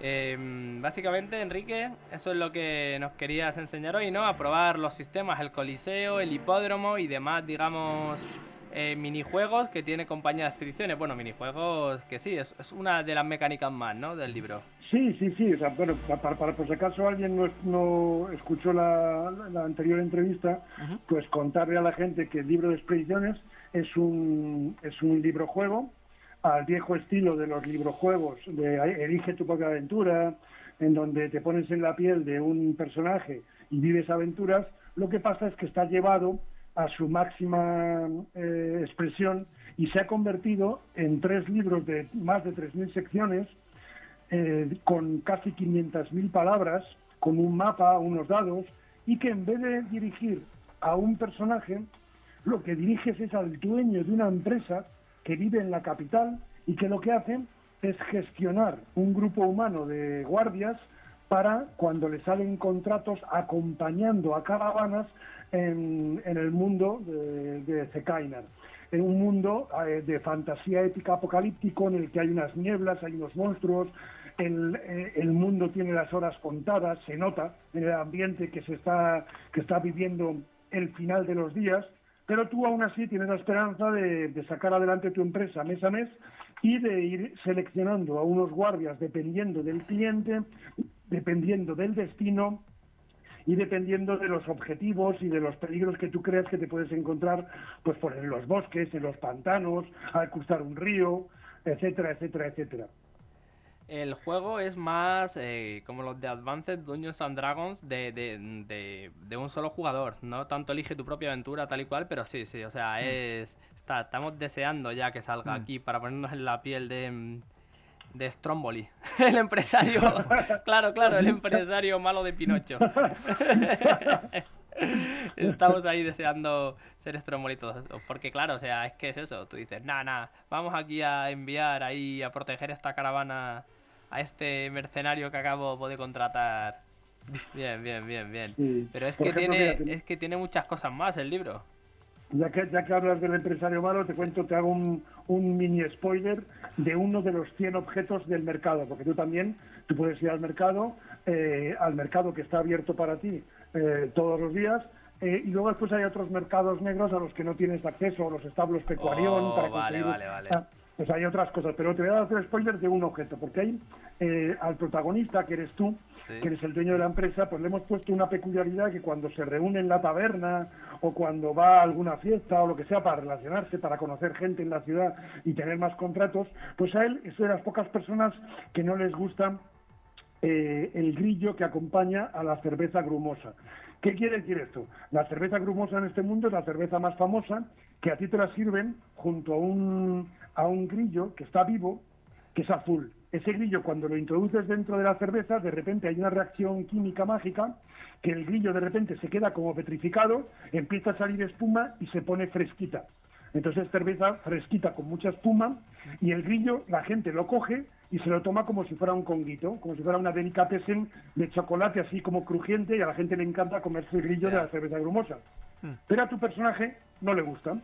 Eh, básicamente, Enrique, eso es lo que nos querías enseñar hoy, ¿no? A probar los sistemas, el coliseo, el hipódromo y demás, digamos, eh, minijuegos que tiene compañía de expediciones. Bueno, minijuegos que sí, es, es, una de las mecánicas más, ¿no? Del libro. Sí, sí, sí. O sea, bueno, para, para por si acaso alguien no, no escuchó la, la, anterior entrevista, uh -huh. pues contarle a la gente que el libro de expediciones es un, es un libro juego al viejo estilo de los librojuegos, de Elige tu propia aventura, en donde te pones en la piel de un personaje y vives aventuras, lo que pasa es que está llevado a su máxima eh, expresión y se ha convertido en tres libros de más de 3.000 secciones, eh, con casi 500.000 palabras, con un mapa, unos dados, y que en vez de dirigir a un personaje, lo que diriges es al dueño de una empresa que vive en la capital y que lo que hacen es gestionar un grupo humano de guardias para cuando le salen contratos acompañando a caravanas en, en el mundo de, de Zekainar. En un mundo eh, de fantasía épica apocalíptico en el que hay unas nieblas, hay unos monstruos, el, eh, el, mundo tiene las horas contadas, se nota en el ambiente que se está, que está viviendo el final de los días pero tú aún así tienes la esperanza de, sacar adelante tu empresa mes a mes y de ir seleccionando a unos guardias dependiendo del cliente, dependiendo del destino y dependiendo de los objetivos y de los peligros que tú creas que te puedes encontrar pues por en los bosques, en los pantanos, al cruzar un río, etcétera, etcétera, etcétera. El juego es más eh, como los de Advanced Dungeons and Dragons de, de, de, de, un solo jugador. No tanto elige tu propia aventura tal y cual, pero sí, sí. O sea, es está, estamos deseando ya que salga mm. aquí para ponernos en la piel de, de Stromboli, el empresario. claro, claro, el empresario malo de Pinocho. Estamos ahí deseando ser Stromboli todos. Porque claro, o sea, es que es eso. Tú dices, nada, nada, vamos aquí a enviar ahí a proteger esta caravana a este mercenario que acabo de contratar. Bien, bien, bien, bien. Sí. Pero es que ejemplo, tiene mira, es que tiene muchas cosas más el libro. Ya que, ya que hablas del empresario malo, te cuento, te hago un, un, mini spoiler de uno de los 100 objetos del mercado, porque tú también, tú puedes ir al mercado, eh, al mercado que está abierto para ti eh, todos los días, eh, y luego después hay otros mercados negros a los que no tienes acceso, los establos pecuarión, oh, para vale, conseguir... vale, vale. Pues hay otras cosas, pero te voy a hacer spoiler de un objeto, porque hay eh, al protagonista, que eres tú, sí. que eres el dueño de la empresa, pues le hemos puesto una peculiaridad que cuando se reúne en la taberna o cuando va a alguna fiesta o lo que sea para relacionarse, para conocer gente en la ciudad y tener más contratos, pues a él es de las pocas personas que no les gusta eh, el grillo que acompaña a la cerveza grumosa. ¿Qué quiere decir esto? La cerveza grumosa en este mundo es la cerveza más famosa, que a ti te la sirven junto a un, a un grillo que está vivo, que es azul. Ese grillo, cuando lo introduces dentro de la cerveza, de repente hay una reacción química mágica, que el grillo de repente se queda como petrificado, empieza a salir espuma y se pone fresquita. Entonces cerveza fresquita con mucha espuma y el grillo la gente lo coge y se lo toma como si fuera un conguito, como si fuera una delicatessen de chocolate así como crujiente y a la gente le encanta comerse el grillo yeah. de la cerveza grumosa. Mm. Pero a tu personaje no le gusta.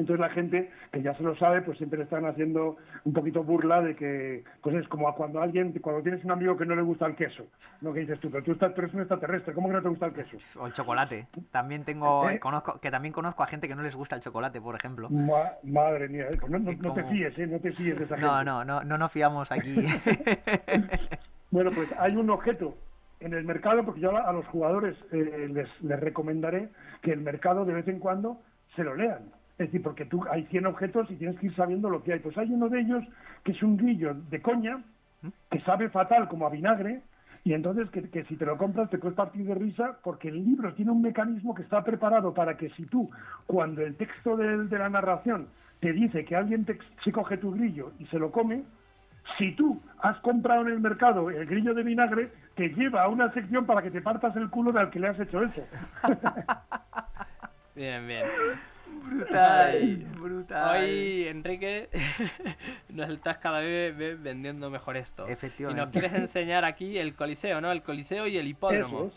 Entonces la gente, que ya se lo sabe, pues siempre le están haciendo un poquito burla de que, pues es como cuando alguien, cuando tienes un amigo que no le gusta el queso, lo que dices tú, pero tú, estás, tú eres un extraterrestre, ¿cómo que no te gusta el queso? O el chocolate. También tengo, ¿Eh? conozco, que también conozco a gente que no les gusta el chocolate, por ejemplo. Ma madre mía, pues no, no, no te fíes, ¿eh? No te fíes de esa no, gente. No, no, no nos fiamos aquí. bueno, pues hay un objeto en el mercado, porque yo a los jugadores eh, les, les recomendaré que el mercado de vez en cuando se lo lean. Es decir, porque tú hay 100 objetos y tienes que ir sabiendo lo que hay. Pues hay uno de ellos que es un grillo de coña, que sabe fatal como a vinagre, y entonces que, que, si te lo compras te puedes partir de risa porque el libro tiene un mecanismo que está preparado para que si tú, cuando el texto de, de la narración te dice que alguien te, se coge tu grillo y se lo come, si tú has comprado en el mercado el grillo de vinagre, te lleva a una sección para que te partas el culo de al que le has hecho eso. bien, bien. Brutal, brutal. Hoy, Enrique, nos estás cada vez ve- vendiendo mejor esto. Y Efectivamente. nos quieres enseñar aquí el coliseo, ¿no? El coliseo y el hipódromo.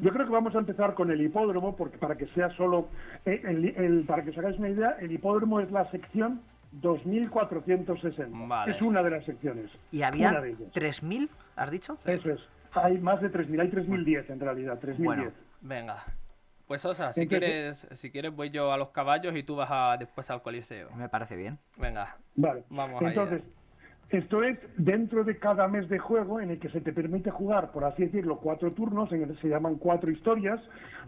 Yo creo que vamos a empezar con el hipódromo, porque para que sea solo, eh, el- el- para que os hagáis una idea, el hipódromo es la sección 2460. Vale. Es una de las secciones. ¿Y había Una de ellas. 3.000, has dicho? Eso es. Hay más de 3.000, hay 3.010 en realidad, 3.010. Bueno. Venga. Pues Osa, si Entonces- quieres, si quieres voy yo a los caballos y tú vas a- después al coliseo. Me parece bien. Venga. Vale. Vamos allá. Entonces, esto es dentro de cada mes de juego en el que se te permite jugar, por así decirlo, cuatro turnos, en el que se llaman cuatro historias.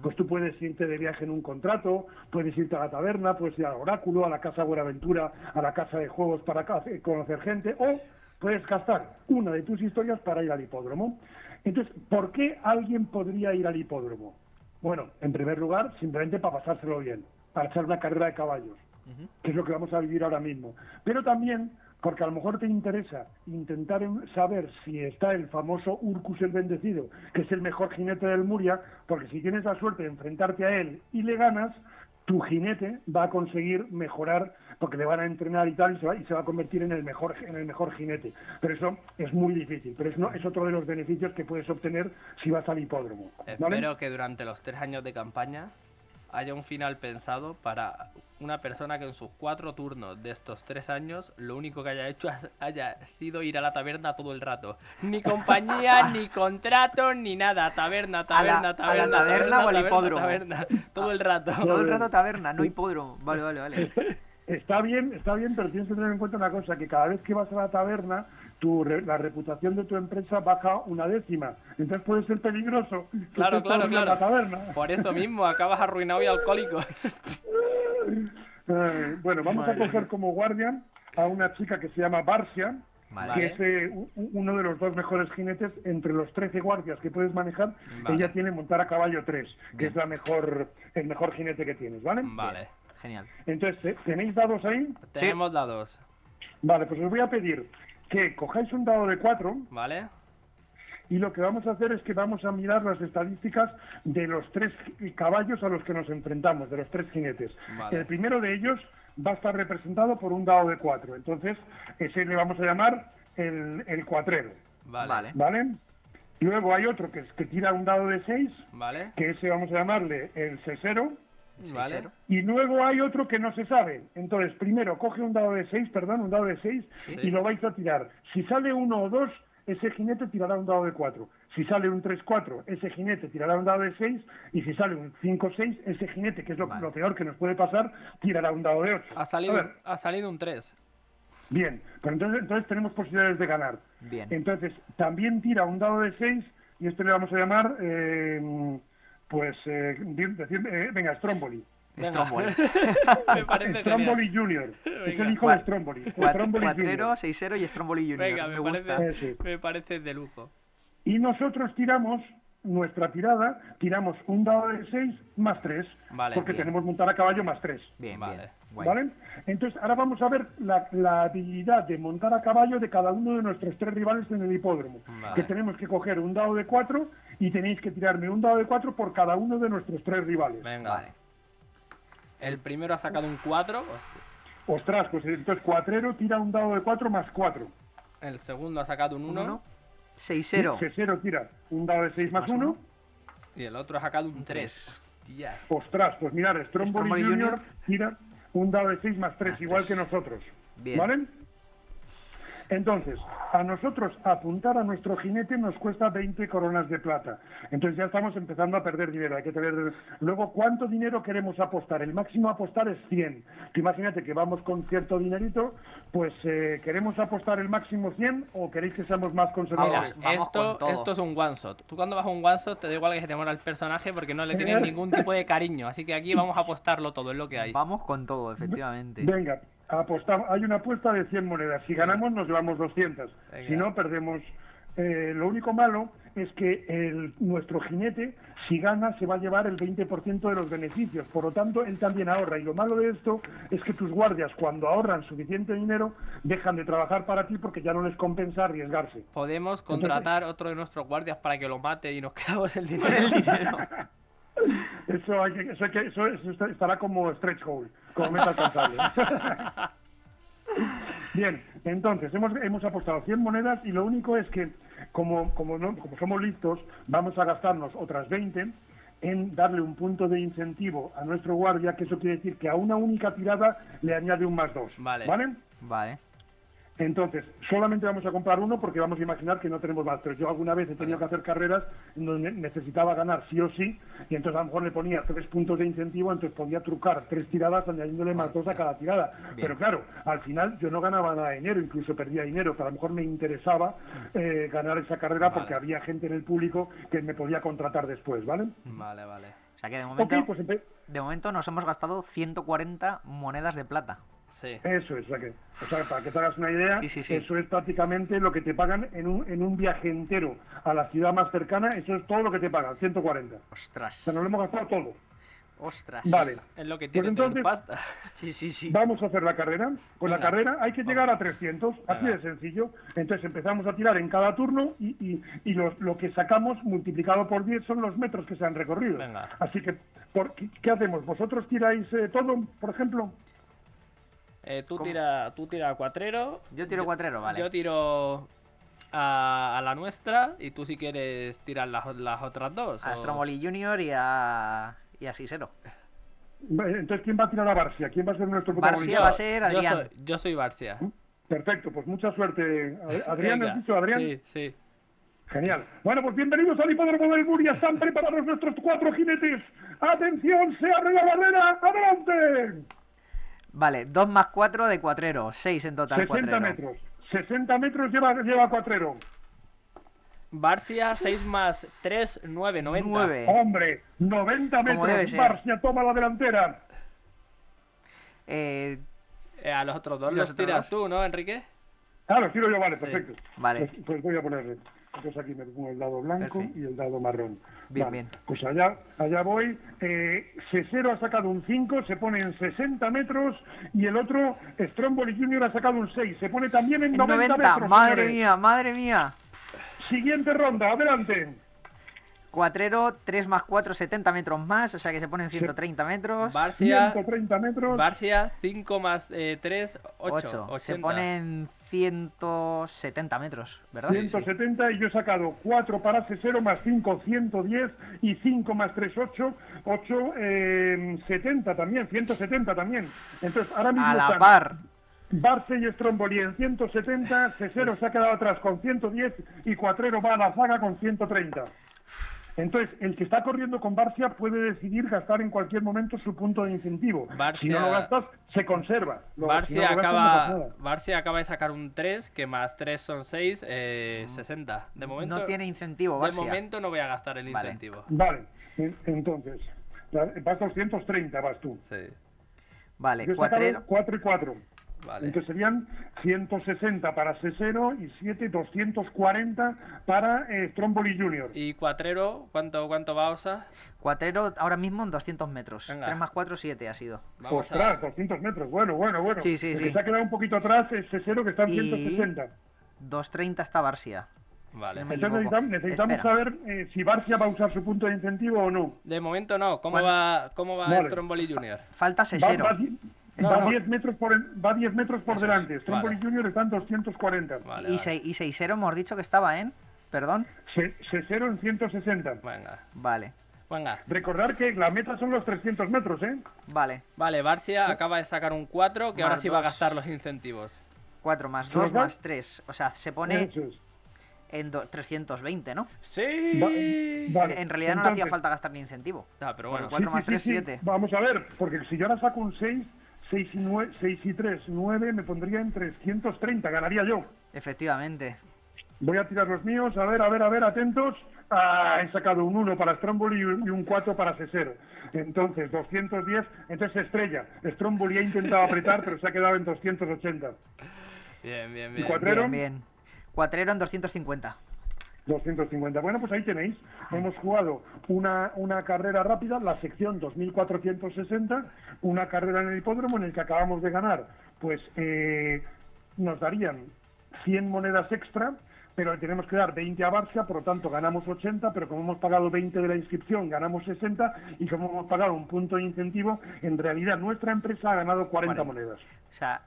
Pues tú puedes irte de viaje en un contrato, puedes irte a la taberna, puedes ir al oráculo, a la casa Buenaventura, a la casa de juegos para conocer gente, o puedes gastar una de tus historias para ir al hipódromo. Entonces, ¿por qué alguien podría ir al hipódromo? Bueno, en primer lugar, simplemente para pasárselo bien, para echar una carrera de caballos que es lo que vamos a vivir ahora mismo. Pero también porque a lo mejor te interesa intentar en- saber si está el famoso Urcus el Bendecido, que es el mejor jinete del Muria, porque si tienes la suerte de enfrentarte a él y le ganas, tu jinete va a conseguir mejorar porque le van a entrenar y tal y se va, y se va a convertir en el mejor en el mejor jinete pero eso es muy difícil pero es, no, es otro de los beneficios que puedes obtener si vas al hipódromo ¿vale? Espero que durante los tres años de campaña haya un final pensado para una persona que en sus cuatro turnos de estos tres años lo único que haya hecho ha- haya sido ir a la taberna todo el rato. Ni compañía, ni contrato, ni nada. Taberna, taberna, a la taberna. taberna o al taberna, hipódromo. taberna, todo el rato. Todo el rato taberna, no hipódromo. Vale, vale, vale. Está bien, está bien, pero tienes que tener en cuenta una cosa, que cada vez que vas a la taberna, tu re- la reputación de tu empresa baja una décima. Entonces puede ser peligroso. Claro, claro, claro. la taberna. Por eso mismo acabas arruinado y alcohólico. Eh, bueno, vamos a coger como guardian a una chica que se llama Barsia, Vale. que es eh, uno de los dos mejores jinetes entre los 13 guardias que puedes manejar. Vale. Ella tiene montar a caballo 3, que es la mejor, el mejor jinete que tienes, ¿vale? Vale. Genial. Entonces, ¿te- ¿tenéis dados ahí? Tenemos dados. Vale, pues os voy a pedir que cojáis un dado de 4 ¿Vale? y lo que vamos a hacer es que vamos a mirar las estadísticas de los tres caballos a los que nos enfrentamos, de los tres jinetes. Vale. El primero de ellos va a estar representado por un dado de cuatro, entonces ese le vamos a llamar el, el cuatrero, Vale. Vale. ¿vale? Luego hay otro que, es, que tira un dado de seis, Vale. que ese vamos a llamarle el sesero, Vale. y luego hay otro que no se sabe. Entonces, primero coge un dado de 6, perdón, un dado de 6, Sí. y lo vais a tirar. Si sale uno o dos, ese jinete tirará un dado de 4. Si sale un 3-4, ese jinete tirará un dado de 6. Y si sale un 5-6, ese jinete, que es lo, Vale. lo peor que nos puede pasar, tirará un dado de 8. Ha salido, ha salido un 3. bien, pues entonces, entonces tenemos posibilidades de ganar. Bien. Entonces, también tira un dado de 6, y este le vamos a llamar, eh, pues, eh, eh, venga, Stromboli. Venga. Stromboli. Me parece genial. Stromboli Junior. Es el hijo de Stromboli. Stromboli Cuatrero, Junior. seisero y Stromboli Junior. Venga, me, me, gusta. parece, Ese. me parece de lujo. Y nosotros tiramos nuestra tirada, tiramos un dado de 6 más 3, Vale, porque bien. tenemos montar a caballo más 3. Bien, Vale. Guay. ¿Vale? Entonces, ahora vamos a ver la, la habilidad de montar a caballo de cada uno de nuestros tres rivales en el hipódromo. Vale. Que tenemos que coger un dado de 4 y tenéis que tirarme un dado de 4 por cada uno de nuestros tres rivales. Venga. Vale. El primero ha sacado un 4. Ostras, pues entonces Cuatrero tira un dado de 4 más 4. El segundo ha sacado un 1. Uno. Seisero. Cesero tira un dado de 6 más más 1. uno. Y el otro ha sacado un 3. tres. Hostias. Ostras, pues mirad, Stromboli Stromboli Junior, Junior tira un dado de 6 más 3, Más igual que nosotros. Bien. ¿Vale? Entonces, a nosotros apuntar a nuestro jinete nos cuesta 20 coronas de plata. Entonces ya estamos empezando a perder dinero. Hay que tener... Luego, ¿cuánto dinero queremos apostar? El máximo a apostar es 100. Tú imagínate que vamos con cierto dinerito, pues eh, ¿queremos apostar el máximo 100 o queréis que seamos más conservadores? Vamos esto, con todo. esto es un one shot. Tú cuando vas a un one shot te da igual que se te muera el personaje porque no le tienes ningún tipo de cariño. Así que aquí vamos a apostarlo todo, es lo que hay. Vamos con todo, efectivamente. Venga, apostamos. Hay una apuesta de 100 monedas. Si ganamos, nos llevamos 200. Venga. Si no, perdemos. Eh, lo único malo es que el- nuestro jinete, si gana, se va a llevar el 20% de los beneficios. Por lo tanto, él también ahorra. Y lo malo de esto es que tus guardias, cuando ahorran suficiente dinero, dejan de trabajar para ti porque ya no les compensa arriesgarse. Podemos contratar otro de nuestros guardias para que lo mate y nos quedamos el dinero. El dinero. Eso, hay que, eso, hay que- eso- eso está- estará como stretch hole, como meta alcanzable. Bien, entonces hemos, hemos apostado 100 monedas y lo único es que como, como, no- como somos listos, vamos a gastarnos otras 20 en darle un punto de incentivo a nuestro guardia, que eso quiere decir que a una única tirada le añade un más 2. Vale. ¿Vale? Vale. Entonces, solamente vamos a comprar uno porque vamos a imaginar que no tenemos más. Pero yo alguna vez he tenido que hacer carreras donde necesitaba ganar sí o sí, y entonces a lo mejor le ponía tres puntos de incentivo, entonces podía trucar tres tiradas añadiéndole más dos a cada tirada. Pero claro, al final yo no ganaba nada de dinero, incluso perdía dinero, pero a lo mejor me interesaba eh, ganar esa carrera porque había gente en el público que me podía contratar después, ¿vale? Vale, vale. O sea que de momento, pues empe- de momento nos hemos gastado 140 monedas de plata. Sí. Eso es, o sea, que, o sea, para que te hagas una idea, Sí, sí, sí. eso es prácticamente lo que te pagan en un, en un viaje entero a la ciudad más cercana, eso es todo lo que te pagan, 140. O Ostras. sea, nos lo hemos gastado todo. Ostras. Vale, Es lo que Pues tiene entonces- pasta. Sí, sí, sí. vamos a hacer la carrera. Con la carrera hay que llegar a 300, así de sencillo. Entonces empezamos a tirar en cada turno y, y, y lo, lo que sacamos multiplicado por 10 son los metros que se han recorrido. Venga. Así que, por, ¿qué, qué hacemos? ¿Vosotros tiráis eh, todo, por ejemplo? Eh, tú ¿Cómo? tira, tú tira cuatrero. Yo tiro cuatrero, vale. Yo tiro a, a la nuestra y tú si quieres tirar las, las otras dos. A o- Stromboli Junior y a, y a Sisero. Entonces, ¿quién va a tirar a Barcia? ¿Quién va a ser nuestro Barcia protagonista? va a ser Yo Adrián. soy, yo soy Barcia. Perfecto, pues mucha suerte. A- Adrián. ¿has dicho Adrián? Sí, sí. Genial. Bueno, pues bienvenidos al hipódromo del Muria. Están preparados nuestros cuatro jinetes. ¡Atención! ¡Se abre la barrera! ¡Adelante! Vale, 2 más 4 de cuatrero. 6 en total 60 cuatrero. metros. 60 metros lleva, lleva cuatrero. Barcia 6 más 3, 9, 90. 9. Hombre, 90 Como debe metros. Barcia toma la delantera. Eh, Eh, a los otros dos ¿Y los, los otros tiras dos? tú, ¿no, Enrique? Ah, lo tiro yo, vale, Sí. perfecto. Vale. Pues, pues voy a ponerle. Entonces aquí me pongo el dado blanco Perfecto. y el dado marrón. Bien, bien. Pues allá, allá voy. Eh, Sesero ha sacado un 5, se pone en 60 metros. Y el otro, Stromboli Junior, ha sacado un 6, se pone también en en 90, 90. metros. Madre señores. mía, madre mía. Siguiente ronda, adelante. Cuatrero, 3 más 4, 70 metros más. O sea que se ponen 130 metros. Barcia, 130 metros. Barcia 5 más eh, 3, 8. 8. Se ponen 170 metros, ¿verdad? 170 y yo he sacado 4 para Sesero más 5, 110 y 5 más 3, 8, 8, eh, 70 también, 170 también. Entonces, ahora mismo A la están par. Barce y Stromboli en 170, Sesero se ha quedado atrás con 110 y Cuatrero va a la zaga con 130. Entonces, el que está corriendo con Barcia puede decidir gastar en cualquier momento su punto de incentivo. Barcia- Si no lo gastas, se conserva. Lo- si Barcia, no lo gastas, no acaba, nada. Barcia acaba de sacar un 3, que más 3 son 6, eh, 60. De momento, No tiene incentivo, de Barcia. momento no voy a gastar el Vale. incentivo. Vale, en- entonces, vas 230, vas tú. Sí, Vale, Yo he sacado cuatrero. 4 y 4. Vale. Entonces serían 160 para Sesero y 7, 240 para eh, Stromboli Junior. ¿Y Cuatrero? ¿Cuánto, cuánto va Osa? Cuatrero ahora mismo en 200 metros. Venga. 3 más 4, 7 ha sido. Vamos Ostras, a... 200 metros. Bueno, bueno, bueno. Sí, sí, El sí. que se ha quedado un poquito atrás es Sesero que está en Y- 160. 230 está Barcia. Vale. Entonces necesitamos, saber eh, si Barcia va a usar su punto de incentivo o no. De momento no. ¿Cómo va, cómo va Vale. Stromboli Junior? Falta Va, va va Estamos- 10 metros por, va 10 metros por Eso es, delante. Stromboli vale. Junior está en 240. Vale, y, vale. se- y Seisero hemos dicho que estaba en. Perdón. Se- Sesero en 160. Venga, Vale. venga. Recordar que la meta son los 300 metros, ¿eh? Vale. Vale, Barcia acaba de sacar un 4, que ahora Más sí va a gastar los incentivos. 4 más ¿Se 2 los da? más 3. O sea, se pone es. en do- 320, ¿no? ¡Sí! Va- vale, en realidad no le hacía entonces- falta gastar ni incentivo. Ah, pero bueno. cuatro Sí, más sí, tres, sí, sí. siete. Vamos a ver, porque si yo ahora saco un 6, 6 y, 9, 6 y 3, 9, me pondría en 330, ganaría yo. Efectivamente. Voy a tirar los míos, a ver, a ver, a ver, atentos. Ah, he sacado un 1 para Stromboli y un y un 4 para Sesero. Entonces, 210, entonces estrella. Stromboli ha intentado apretar, pero se ha quedado en 280. Bien, bien, ¿Y bien. Cuatrero? Bien, bien. Cuatrero en 250. 250. Bueno, pues ahí tenéis. Hemos jugado una, una carrera rápida, la sección 2460, una carrera en el hipódromo en el que acabamos de ganar. Pues eh, nos darían 100 monedas extra pero tenemos que dar 20 a Barça, por lo tanto ganamos 80, pero como hemos pagado 20 de la inscripción, ganamos 60, y como hemos pagado un punto de incentivo, en realidad nuestra empresa ha ganado 40 Vale. monedas. O sea,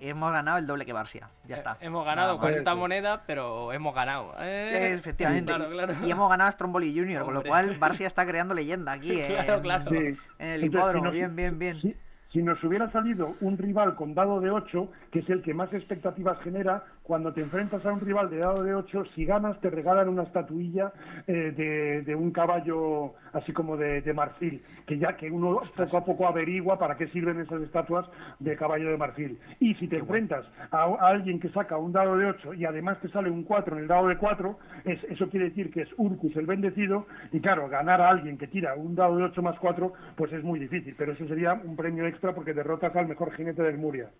hemos ganado el doble que Barcia. Ya Eh, está. Hemos ganado más. 40 Eso. monedas, pero hemos ganado. Eh, Efectivamente. Claro, claro. Y hemos ganado a Stromboli Junior, con lo cual Barcia está creando leyenda aquí Claro, en, claro. Sí. en el Entonces, si hipódromo. nos- Bien, bien, bien. Si, si nos hubiera salido un rival con dado de 8, que es el que más expectativas genera, cuando te enfrentas a un rival de dado de 8, si ganas te regalan una estatuilla eh, de, de un caballo así como de, de marfil, que ya que uno poco a poco averigua para qué sirven esas estatuas de caballo de marfil. Y si te enfrentas a, a alguien que saca un dado de 8 y además te sale un 4 en el dado de 4, es, eso quiere decir que es Urcus el bendecido, y claro, ganar a alguien que tira un dado de 8 más 4, pues es muy difícil, pero eso sería un premio extra porque derrotas al mejor jinete del Muria.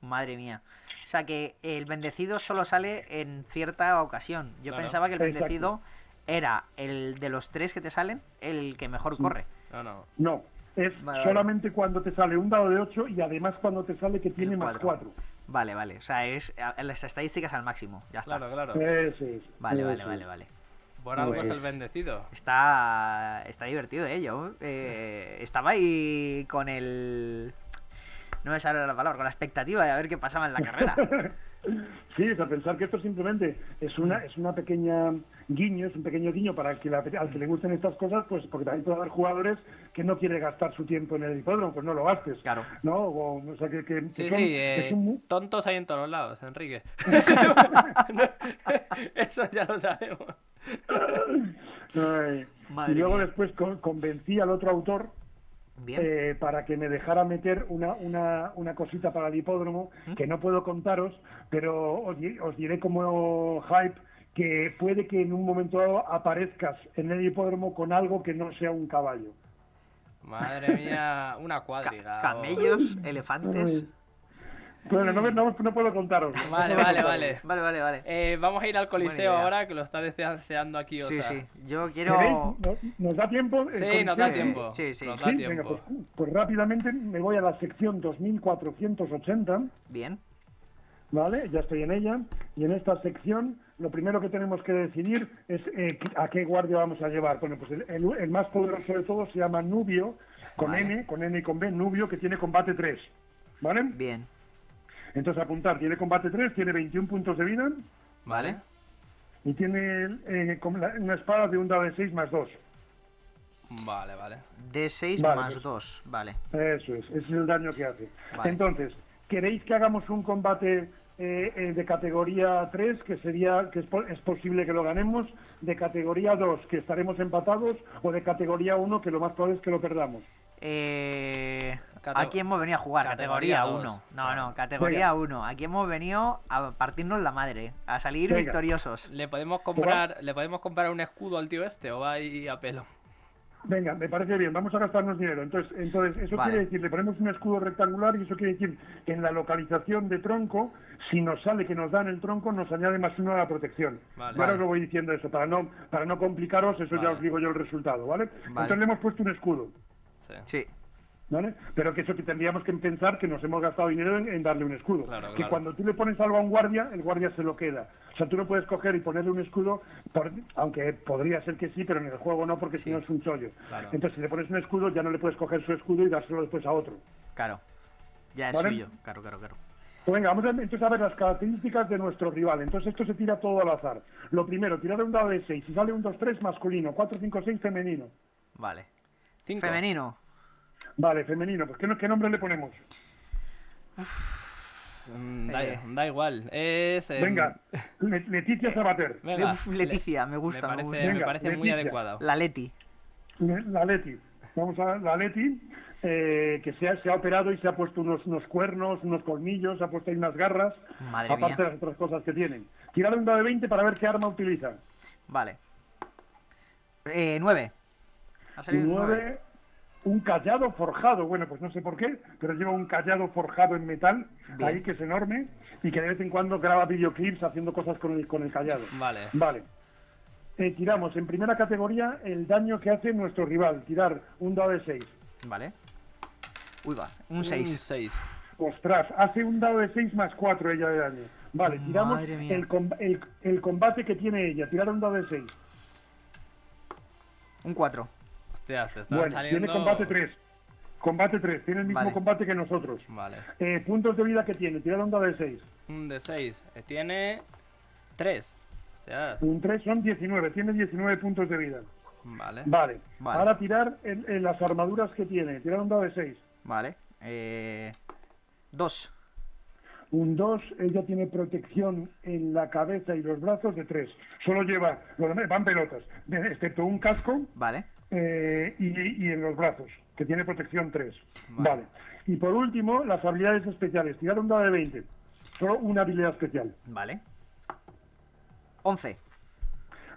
Madre mía. O sea que el bendecido solo sale en cierta ocasión. Yo Claro. pensaba que el Exacto. bendecido era el de los tres que te salen, el que mejor corre. No, no. No, es Vale, vale. solamente cuando te sale un dado de 8 y además cuando te sale que tiene más cuatro. 4. Vale, vale. O sea, es a- las estadísticas al máximo. Ya está. Claro, claro. Eso es. Vale, eso vale, es. vale, vale. Por algo es Pues- el bendecido. Está, está divertido ello. Eh, estaba ahí con el... No me sale la palabra, con la expectativa de a ver qué pasaba en la carrera. Sí, es a pensar que esto simplemente es una es una pequeña guiño, es un pequeño guiño para que la- al que le gusten estas cosas, pues porque también puede haber jugadores que no quieren gastar su tiempo en el hipódromo, pues no lo gastes. Claro. ¿No? O, o sea, que, que- que Sí, son- sí, es eh, tontos hay en todos lados, Enrique. Eso ya lo sabemos. Ay. Madre y luego mía. después con- convencí al otro autor. Eh, para que me dejara meter una, una, una cosita para el hipódromo que no puedo contaros, pero os, di- os diré como hype que puede que en un momento dado aparezcas en el hipódromo con algo que no sea un caballo. Madre mía, una cuadriga. camellos, elefantes. Bueno, no, me- no, no puedo contaros. Vale, vale, vale. Vale, vale, vale. Eh, vamos a ir al Coliseo ahora, que lo está deseando aquí. Sí, Osa. sí. Yo quiero... ¿No- ¿Nos da tiempo? El Sí, nos da tiempo. Sí, sí. Nos da Sí, tiempo. venga, pues, pues rápidamente me voy a la sección 2480. Bien. ¿Vale? Ya estoy en ella. Y en esta sección, lo primero que tenemos que decidir es eh, a qué guardia vamos a llevar. Bueno, pues el, el- el más poderoso de todos se llama Nubio, con Vale. N, con N y con B, Nubio, que tiene combate 3. ¿Vale? Bien. Entonces apuntar, tiene combate 3, tiene 21 puntos de vida Vale. y tiene eh, una espada de un dado de 6 más 2. Vale, vale. D6 Vale, más pues- 2. Vale. Eso es, ese es el daño que hace. Vale. Entonces, ¿queréis que hagamos un combate eh, eh, de categoría 3, que sería que es, es posible que lo ganemos, de categoría 2, que estaremos empatados, o de categoría 1, que lo más probable es que lo perdamos? Eh, aquí hemos venido a jugar, categoría categoría dos. 1. No, no, categoría 1. Aquí hemos venido a partirnos la madre, a salir Venga. victoriosos. ¿Le podemos comprar, ¿Le podemos comprar un escudo al tío este o va ahí a pelo? Venga, me parece bien, vamos a gastarnos dinero. Entonces, entonces eso Vale. quiere decir, le ponemos un escudo rectangular y eso quiere decir que en la localización de tronco, si nos sale que nos dan el tronco, nos añade más uno a la protección. Vale. Ahora Vale. os lo voy diciendo eso, para no, para no complicaros, eso ya os digo yo el resultado, ¿vale? Vale. Entonces le hemos puesto un escudo. Sí. Sí. ¿Vale? Pero que eso que tendríamos que pensar que nos hemos gastado dinero en, en darle un escudo. Claro, que claro. cuando tú le pones algo a un guardia, el guardia se lo queda. O sea, tú no puedes coger y ponerle un escudo, por- aunque podría ser que sí, pero en el juego no, porque si no es un chollo. Claro. Entonces, si le pones un escudo, ya no le puedes coger su escudo y dárselo después a otro. Claro. Ya es ¿Vale? suyo. Claro, claro, claro. Pues venga, vamos a, entonces a ver las características de nuestro rival. Entonces esto se tira todo al azar. Lo primero, tirar un dado de 6. Si sale un 2-3 masculino, 4-5-6 femenino. Vale. Cinco. Femenino. Vale, femenino. Pues ¿qué, no- qué nombre le ponemos? Mm, da, Eh. da igual. Es. em, Venga, Le- Leticia Sabater. venga, Uf, Leticia, me gusta, me parece, gusta. Venga, parece muy Leticia. adecuado. La Leti. La Leti. Vamos a la Leti, eh, que se ha, se ha operado y se ha puesto unos, unos cuernos, unos colmillos, se ha puesto ahí unas garras, Madre aparte mía. de las otras cosas que tienen. Tirar un dado de 20 para ver qué arma utiliza. Vale. Eh, 9. Ha Y salido un nueve. 9, un callado forjado. Bueno, pues no sé por qué, pero lleva un callado forjado en metal, Bien. ahí que es enorme, y que de vez en cuando graba videoclips haciendo cosas con el, con el callado. Vale. Vale. Eh, tiramos en primera categoría el daño que hace nuestro rival. Tirar un dado de 6. Vale. Uy, va. Un Un 6. 6. Ostras, hace un dado de 6 más 4 ella de daño. Vale, tiramos el, com- el- el combate que tiene ella. Tirar un dado de 6. Un 4. Hostia, te están Bueno, saliendo... tiene combate 3. Combate 3. Tiene el mismo Vale. combate que nosotros. Vale. Eh, puntos de vida que tiene. Tirar un dado de 6. Un de 6. Tiene 3. Hostia. Un 3 son 19. Tiene 19 puntos de vida. Vale. Vale. Vale. Ahora tirar en, en las armaduras que tiene. Tirar un dado de 6. Vale. Eh, 2. Un 2, ella tiene protección en la cabeza y los brazos de 3. Solo lleva, van pelotas, excepto un casco Vale. Eh, y, y en los brazos, que tiene protección 3. Vale. Vale. Y por último, las habilidades especiales. Tirar un dado de 20. Solo una habilidad especial. Vale. 11.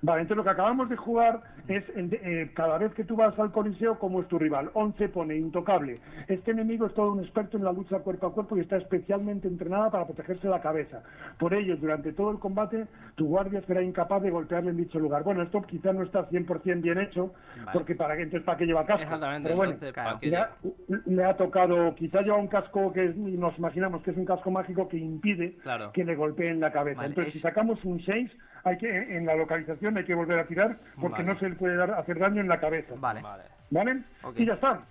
Vale, entonces lo que acabamos de jugar es el de- eh, cada vez que tú vas al coliseo, ¿cómo es tu rival? 11 pone intocable. Este enemigo es todo un experto en la lucha cuerpo a cuerpo y está especialmente entrenada para protegerse la cabeza. Por ello, durante todo el combate, tu guardia será incapaz de golpearle en dicho lugar. Bueno, esto quizás no está 100% bien hecho, Vale. porque para entonces para qué lleva casco. Exactamente. Pero bueno, entonces, claro. ¿para qué le ha, le ha tocado, quizá lleva un casco que es- nos imaginamos que es un casco mágico que impide Claro. que le golpeen la cabeza. Vale, Entonces, es- si sacamos un 6, hay que, en la localización hay que volver a tirar porque Vale. no se le puede dar, hacer daño en la cabeza. Vale. Vale. ¿Vale? Ok. Y ya está.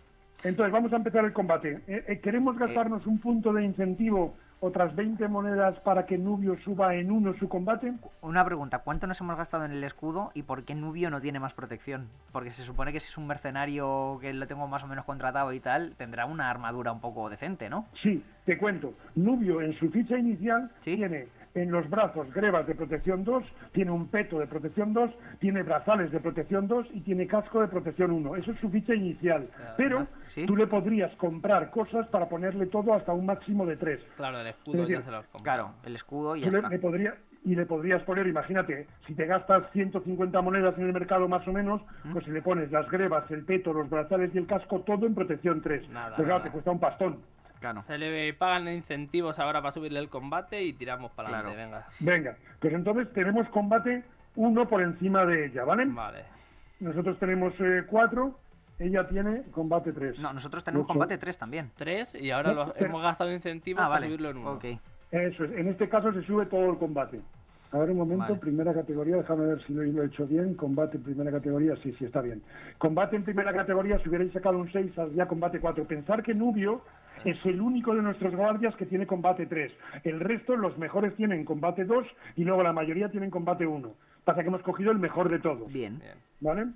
Entonces, vamos a empezar el combate. Eh, eh, ¿Queremos gastarnos un punto de incentivo, otras 20 monedas para que Nubio suba en uno su combate? Una pregunta, ¿cuánto nos hemos gastado en el escudo y por qué Nubio no tiene más protección? Porque se supone que si es un mercenario que lo tengo más o menos contratado y tal, tendrá una armadura un poco decente, ¿no? Sí, te cuento. Nubio en su ficha inicial Sí. tiene en los brazos grebas de protección 2, tiene un peto de protección 2, tiene brazales de protección 2 y tiene casco de protección 1. Eso es su ficha inicial. Pero sí. tú le podrías comprar cosas para ponerle todo hasta un máximo de 3. Claro, el escudo Es ya decir, se los compra. Claro, el escudo y ya le, está. le podría, y le podrías poner, imagínate, si te gastas 150 monedas en el mercado más o menos, pues si le pones las grebas, el peto, los brazales y el casco, todo en protección 3. Nada, Pero claro, nada. te cuesta un pastón. Claro. Se le pagan incentivos ahora para subirle el combate y tiramos para adelante, Claro. venga. Venga, pues entonces tenemos combate uno por encima de ella, ¿vale? Vale. Nosotros tenemos eh, cuatro, ella tiene combate 3. No, nosotros tenemos Ocho. combate 3 también. Tres y ahora No, hemos gastado incentivos Ah, para vale. subirlo en uno. Ok. Eso es, en este caso se sube todo el combate. A ver un momento, Vale. primera categoría, déjame ver si lo, lo he hecho bien. Combate en primera categoría, sí, sí, está bien. Combate en primera categoría, si hubierais sacado un 6, ya combate 4. Pensar que Nubio es el único de nuestros guardias que tiene combate 3. El resto, los mejores tienen combate 2 y luego la mayoría tienen combate 1. Pasa que hemos cogido el mejor de todos. Bien. Bien. ¿Vale?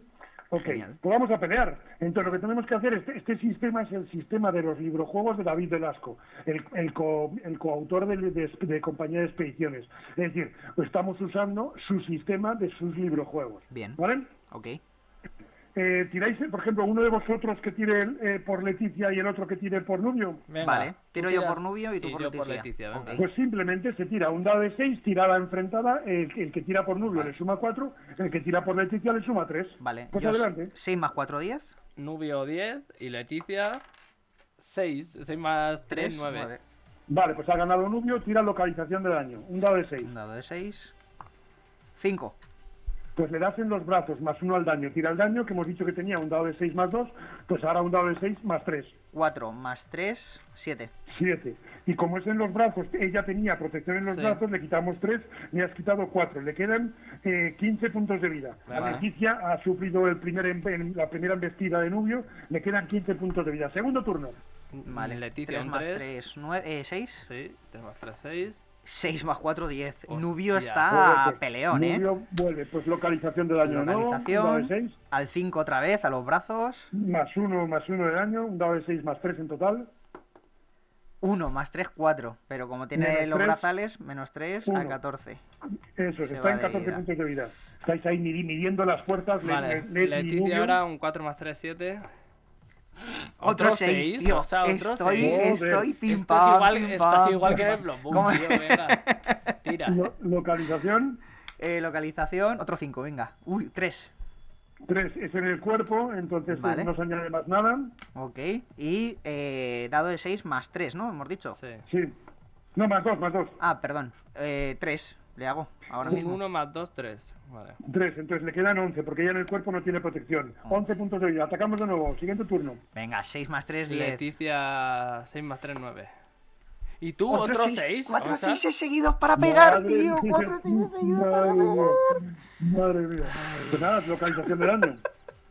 Ok, Genial. pues vamos a pelear. Entonces lo que tenemos que hacer, este, este sistema es el sistema de los librojuegos de David Velasco, el, el, co- el coautor de, de- de Compañía de Expediciones. Es decir, estamos usando su sistema de sus librojuegos. Bien. ¿Vale? Ok. Eh, ¿Tiráis, por ejemplo, uno de vosotros que tire eh, por Leticia y el otro que tire por Nubio? Venga, Vale, tiro yo por Nubio y tú por yo por Leticia. Leticia, venga. Ok. Pues simplemente se tira un dado de 6, tirada enfrentada, el, el que tira por Nubio le suma 4, el que tira por Leticia le suma 3. Vale. Pues yo adelante. 6 más 4, 10. Nubio 10 y Leticia 6. 6 más 3, Tres, 9. nueve. Vale, pues ha ganado Nubio, tira localización de daño, un dado de 6. Un dado de 6. 5. Pues le das en los brazos más uno al daño. Tira el daño, que hemos dicho que tenía un dado de 6 más 2, pues ahora un dado de 6 más 3. 4 más 3, 7. 7. Y como es en los brazos, ella tenía protección en los Sí. brazos, le quitamos 3, le has quitado 4. Le quedan eh, 15 puntos de vida. Vale. La Leticia ha sufrido el primer en- la primera embestida de Nubio, le quedan 15 puntos de vida. Segundo turno. Vale. Leticia 3 un más 3. 3, 9, 6. Sí, 3 más 3, 6. 6 más 4, 10. Hostia. Nubio está Fuerte. peleón, ¿eh? Nubio vuelve, pues localización de daño de nuevo, un dado de Localización. 6, Al 5 otra vez, a los brazos. más 1 más 1 de daño, un dado de 6 más 3 en total. 1 más 3, 4. Pero como tiene Menos los tres, brazales, menos 3 a uno. 14. Eso, es, Se está en de 14 vida. puntos de vida. Estáis ahí midi- midiendo las fuerzas. le- Vale, le- le- Leticia Nubio. ahora un 4 más 3, 7. Otro 6, tío. o sea, otro estoy, seis. Estoy pim pam, igual, pim esto es pam, igual pim que el ¿Cómo? tío, venga. Tira. Lo- localización, Eh, localización, otro 5, venga. Uy, 3. 3 es en el cuerpo, entonces Vale. eh, no se añade más nada. Ok. Y eh, dado de 6 más 3, ¿no? Hemos dicho. Sí. Sí. No, más 2, más 2. Ah, perdón. Eh, 3 le hago ahora mismo. 1 más 2, 3. Vale. 3, entonces le quedan 11, porque ya en el cuerpo no tiene protección. 11 puntos de vida. Atacamos de nuevo. Siguiente turno. Venga, 6 más 3, 10. Leticia 6 más 3, 9. Y tú, otros Otros seis. Cuatro o sea, seises seguidos para pegar, Madre tío. mía, Cuatro seises seguidos para Madre pegar. mía. Madre mía. Pues nada, localización del año.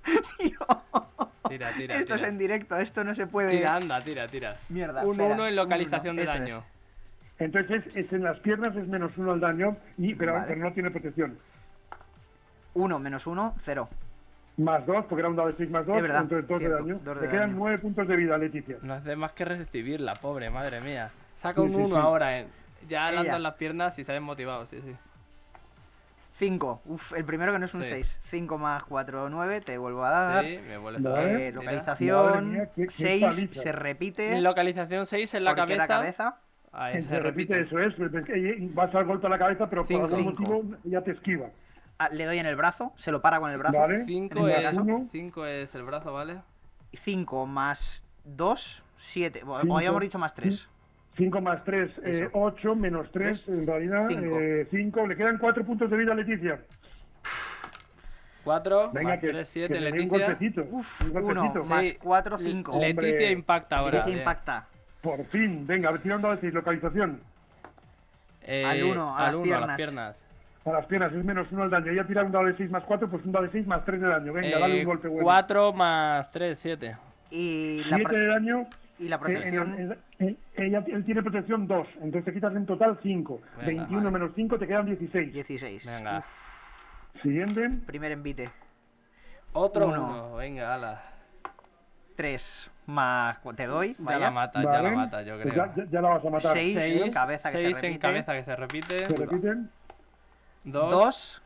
Tira, tira. Esto es en directo, esto no se puede. Tira, anda, tira, tira. Mierda. Un espera, 1 en un localización uno, de daño. Entonces es, es en las piernas es menos uno al daño, y, pero, Vale. pero no tiene protección. Uno menos uno, cero. Más dos, porque era un dado de 6 más 2, Es verdad, entonces dos de cierto, daño. dos de Te quedan daño. 9 puntos de vida, Leticia. No hace más que recibirla, pobre, madre mía. Saca un Sí, sí, 1 sí. ahora, eh. Ya Ella. lanzan las piernas y se ven motivados, sí, sí. Cinco. Uf, el primero que no es un Sí. seis. Cinco más cuatro, nueve. Te vuelvo a dar. Sí, me vuelves a dar. Eh, localización mía, qué- qué 6 paliza. se repite. En localización 6 en la porque cabeza. la cabeza. Ahí Se, se repite, repite. eso es, pues, que vas al golpe a la cabeza, pero Cinco. por algún Cinco. motivo ya te esquiva. Le doy en el brazo, se lo para con el brazo. Vale. 5 En este es. Uno. es el brazo, ¿vale? 5 más 2, 7. O habíamos dicho más 3. 5 más 3, Eso. 8, menos 3, Tres, en realidad cinco. 5. Le quedan 4 puntos de vida a Leticia. 4 Venga, más que, 3, que 7, se dé un Leticia. golpecito. Uf, un 1 golpecito. más Sí. 4, 5. Le- Leticia Hombre. impacta ahora. Leticia impacta. Por fin, venga, a ver, tira un dado de 6, localización. Eh, Al uno, a al las uno, a las piernas. A las piernas es menos 1 al daño. Ella tira un dado de 6 más 4, pues un dado de 6 más 3 de daño. Venga, dale un golpe bueno. 4 más 3, 7. Y la, 7 pro- de daño. y la eh, en- protección. en- en- ella, él tiene protección 2, entonces te quitas en total 5. Venga, 21 vale. menos 5 te quedan 16. 16. Venga. Siguiente. Primer envite. Otro Uno. 1. Venga, ala. 3 más. Te doy. Ya Vaya. la mata, ya Vale. la mata, yo Pues creo. ya, ya- ya la vas a matar. Seis. Seis, cabeza que se en repite. cabeza que se repite. ¿Se repiten? 2. 2.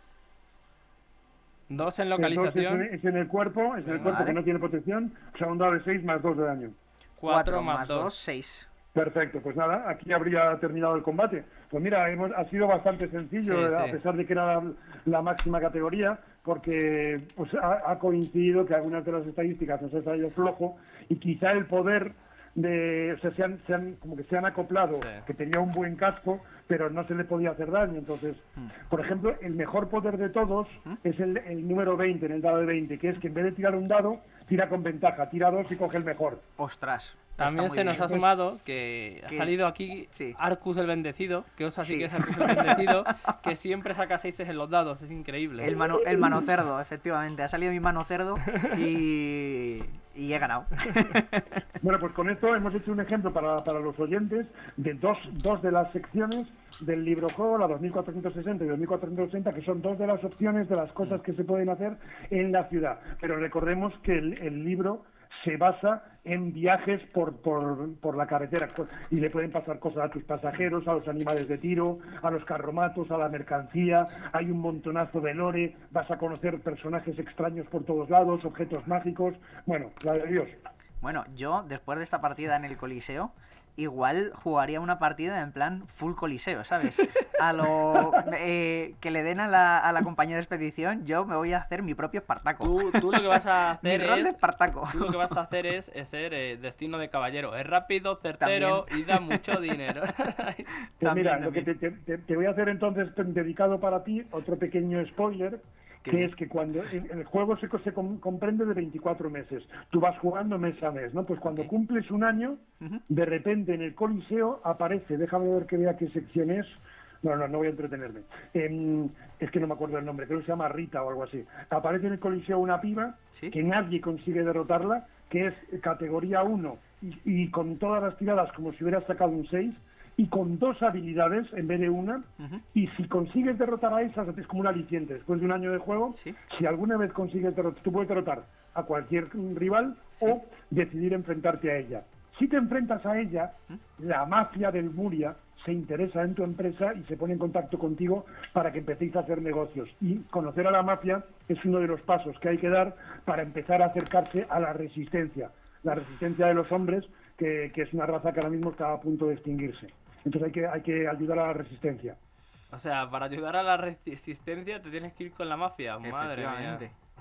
2 en El dos es, en, localización. es en el cuerpo, es en el cuerpo vale. que no tiene protección. O sea, un dado de 6 más 2 de daño. 4 más más 2. 2, 6. Perfecto, pues nada, aquí habría terminado el combate. Pues mira, hemos, ha sido bastante sencillo, Sí, eh, a pesar de que era la, la máxima categoría, porque pues ha, ha coincidido que algunas de las estadísticas nos han salido flojo y quizá el poder de, o sea, se han, se han- como que se han acoplado, Sí. que tenía un buen casco, pero no se le podía hacer daño. Entonces, por ejemplo, el mejor poder de todos es el, el número 20 en el dado de 20, que es que en vez de tirar un dado, tira con ventaja, tira dos y coge el mejor. Ostras. También se nos bien. ha sumado que ha salido aquí sí. Arcus el Bendecido, que os así Sí. que es Arcus el Bendecido, que siempre saca 6 en los dados, es increíble. El mano, el mano cerdo, efectivamente. Ha salido mi mano cerdo y, y he ganado. Bueno, pues con esto hemos hecho un ejemplo para, para los oyentes de dos, dos de las secciones del libro juego, la 2460 y 2480, que son dos de las opciones de las cosas que se pueden hacer en la ciudad. Pero recordemos que el, el libro se basa en viajes por, por, por la carretera. Y le pueden pasar cosas a tus pasajeros, a los animales de tiro, a los carromatos, a la mercancía, hay un montonazo de lore, vas a conocer personajes extraños por todos lados, objetos mágicos, bueno, la de Dios. Bueno, yo, después de esta partida en el Coliseo, igual jugaría una partida en plan full Coliseo, ¿sabes? A lo eh, que le den a la, a la compañía de expedición, yo me voy a hacer mi propio Espartaco. Tú, tú lo que vas a mi hacer rol de es... Espartaco. Tú lo que vas a hacer es, es ser eh, destino de caballero. Es rápido, certero y da mucho dinero. Pues También, mira, lo que te, te- te- voy a hacer entonces dedicado para ti otro pequeño spoiler, que es que cuando el, el juego se, se com- comprende de 24 meses, tú vas jugando mes a mes, ¿no? Pues cuando cumples un año, de repente en el Coliseo aparece, déjame ver que vea qué sección es, no, no, no voy a entretenerme, Em, es que no me acuerdo el nombre, creo que se llama Rita o algo así, aparece en el Coliseo una piba Sí. que nadie consigue derrotarla, que es categoría 1 y, y con todas las tiradas como si hubiera sacado un 6 y con dos habilidades en vez de una. Y si consigues derrotar a esas, es como un aliciente. Después de un año de juego, Sí. si alguna vez consigues derrotar, tú puedes derrotar a cualquier rival o decidir enfrentarte a ella. Si te enfrentas a ella, la mafia del Muria se interesa en tu empresa y se pone en contacto contigo para que empecéis a hacer negocios. Y conocer a la mafia es uno de los pasos que hay que dar para empezar a acercarse a la resistencia. La resistencia de los hombres, que, que es una raza que ahora mismo está a punto de extinguirse. Entonces hay que, hay que ayudar a la resistencia. o sea, para ayudar a la resistencia te tienes que ir con la mafia. Madre mía.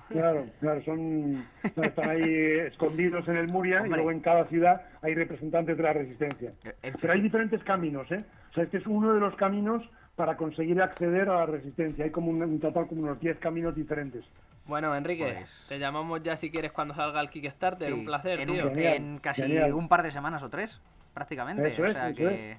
Claro, claro, son, están ahí escondidos en el Muria y luego en cada ciudad hay representantes de la resistencia. En Pero hay diferentes caminos, ¿eh? O sea, este es uno de los caminos para conseguir acceder a la resistencia. Hay como un, un total como unos 10 caminos diferentes. Bueno, Enrique, Pues- te llamamos ya si quieres cuando salga el Kickstarter. Sí, un placer, en, tío. un- en casi genial. un par de semanas o tres, prácticamente. Eso o es, sea eso que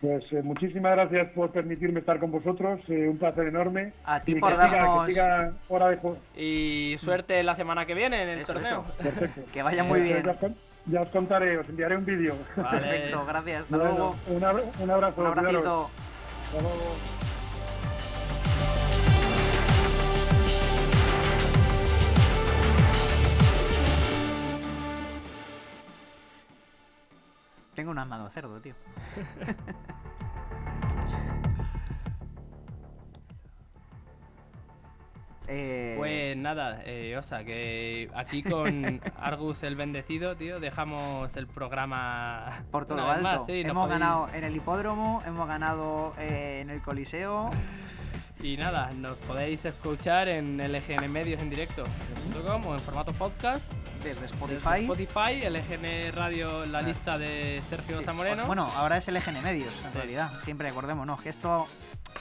Pues eh, muchísimas gracias por permitirme estar con vosotros, eh, un placer enorme. A ti Y por que siga- darnos- que siga hora de juego. Y suerte la semana que viene en el Eso, torneo. eso. Perfecto. Que vaya muy bien. Ya os, con- ya os contaré, os enviaré un vídeo. Vale. Perfecto, gracias. Hasta Bueno, luego. un, abra- un abrazo. Un abracito. cuidaros. Hasta luego. Un amado cerdo, tío. Eh, Pues nada, eh, Osa, que aquí con Argus el bendecido, tío, dejamos el programa por todo lo vez más, alto. sí, hemos podéis- ganado en el hipódromo, hemos ganado eh, en el coliseo. Y nada, nos podéis escuchar en LGN Medios en directo .com o en formato podcast. Desde desde Spotify. Spotify, LGN Radio, la lista de Sergio Sí, Zamoreno. Bueno, ahora es LGN Medios, en Sí. realidad. Siempre acordémonos que esto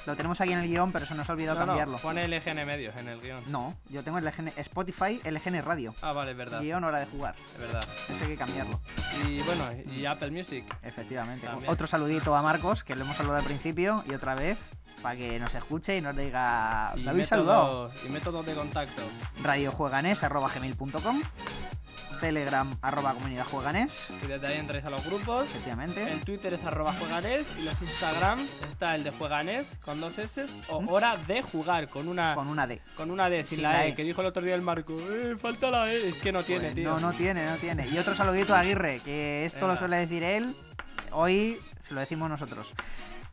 lo tenemos aquí en el guion, pero se nos ha olvidado no, no, cambiarlo. pone LGN Medios en el guion. No, yo tengo LGN Spotify, LGN Radio. Ah, vale, es verdad, Guión hora de jugar. es verdad. Esto hay que cambiarlo. Y bueno, y Apple Music. Efectivamente. También. Otro saludito a Marcos, que lo hemos saludado al principio, y otra vez, para que nos escuche y nos diga, ¿me habéis saludado? y métodos de contacto. radiojueganes arroba gmail.com telegram arroba comunidad jueganes Y desde ahí entráis a los grupos. efectivamente El Twitter es arroba jueganes y los Instagram está el de jueganes con dos S o ¿Mm? hora de jugar con una con una D con una D sin, Sin la, la e, E. que dijo el otro día el Marco, eh, falta la E, es que no tiene, Pues tío. no no tiene no tiene y otro saludito a Aguirre que esto lo suele decir él hoy se lo decimos nosotros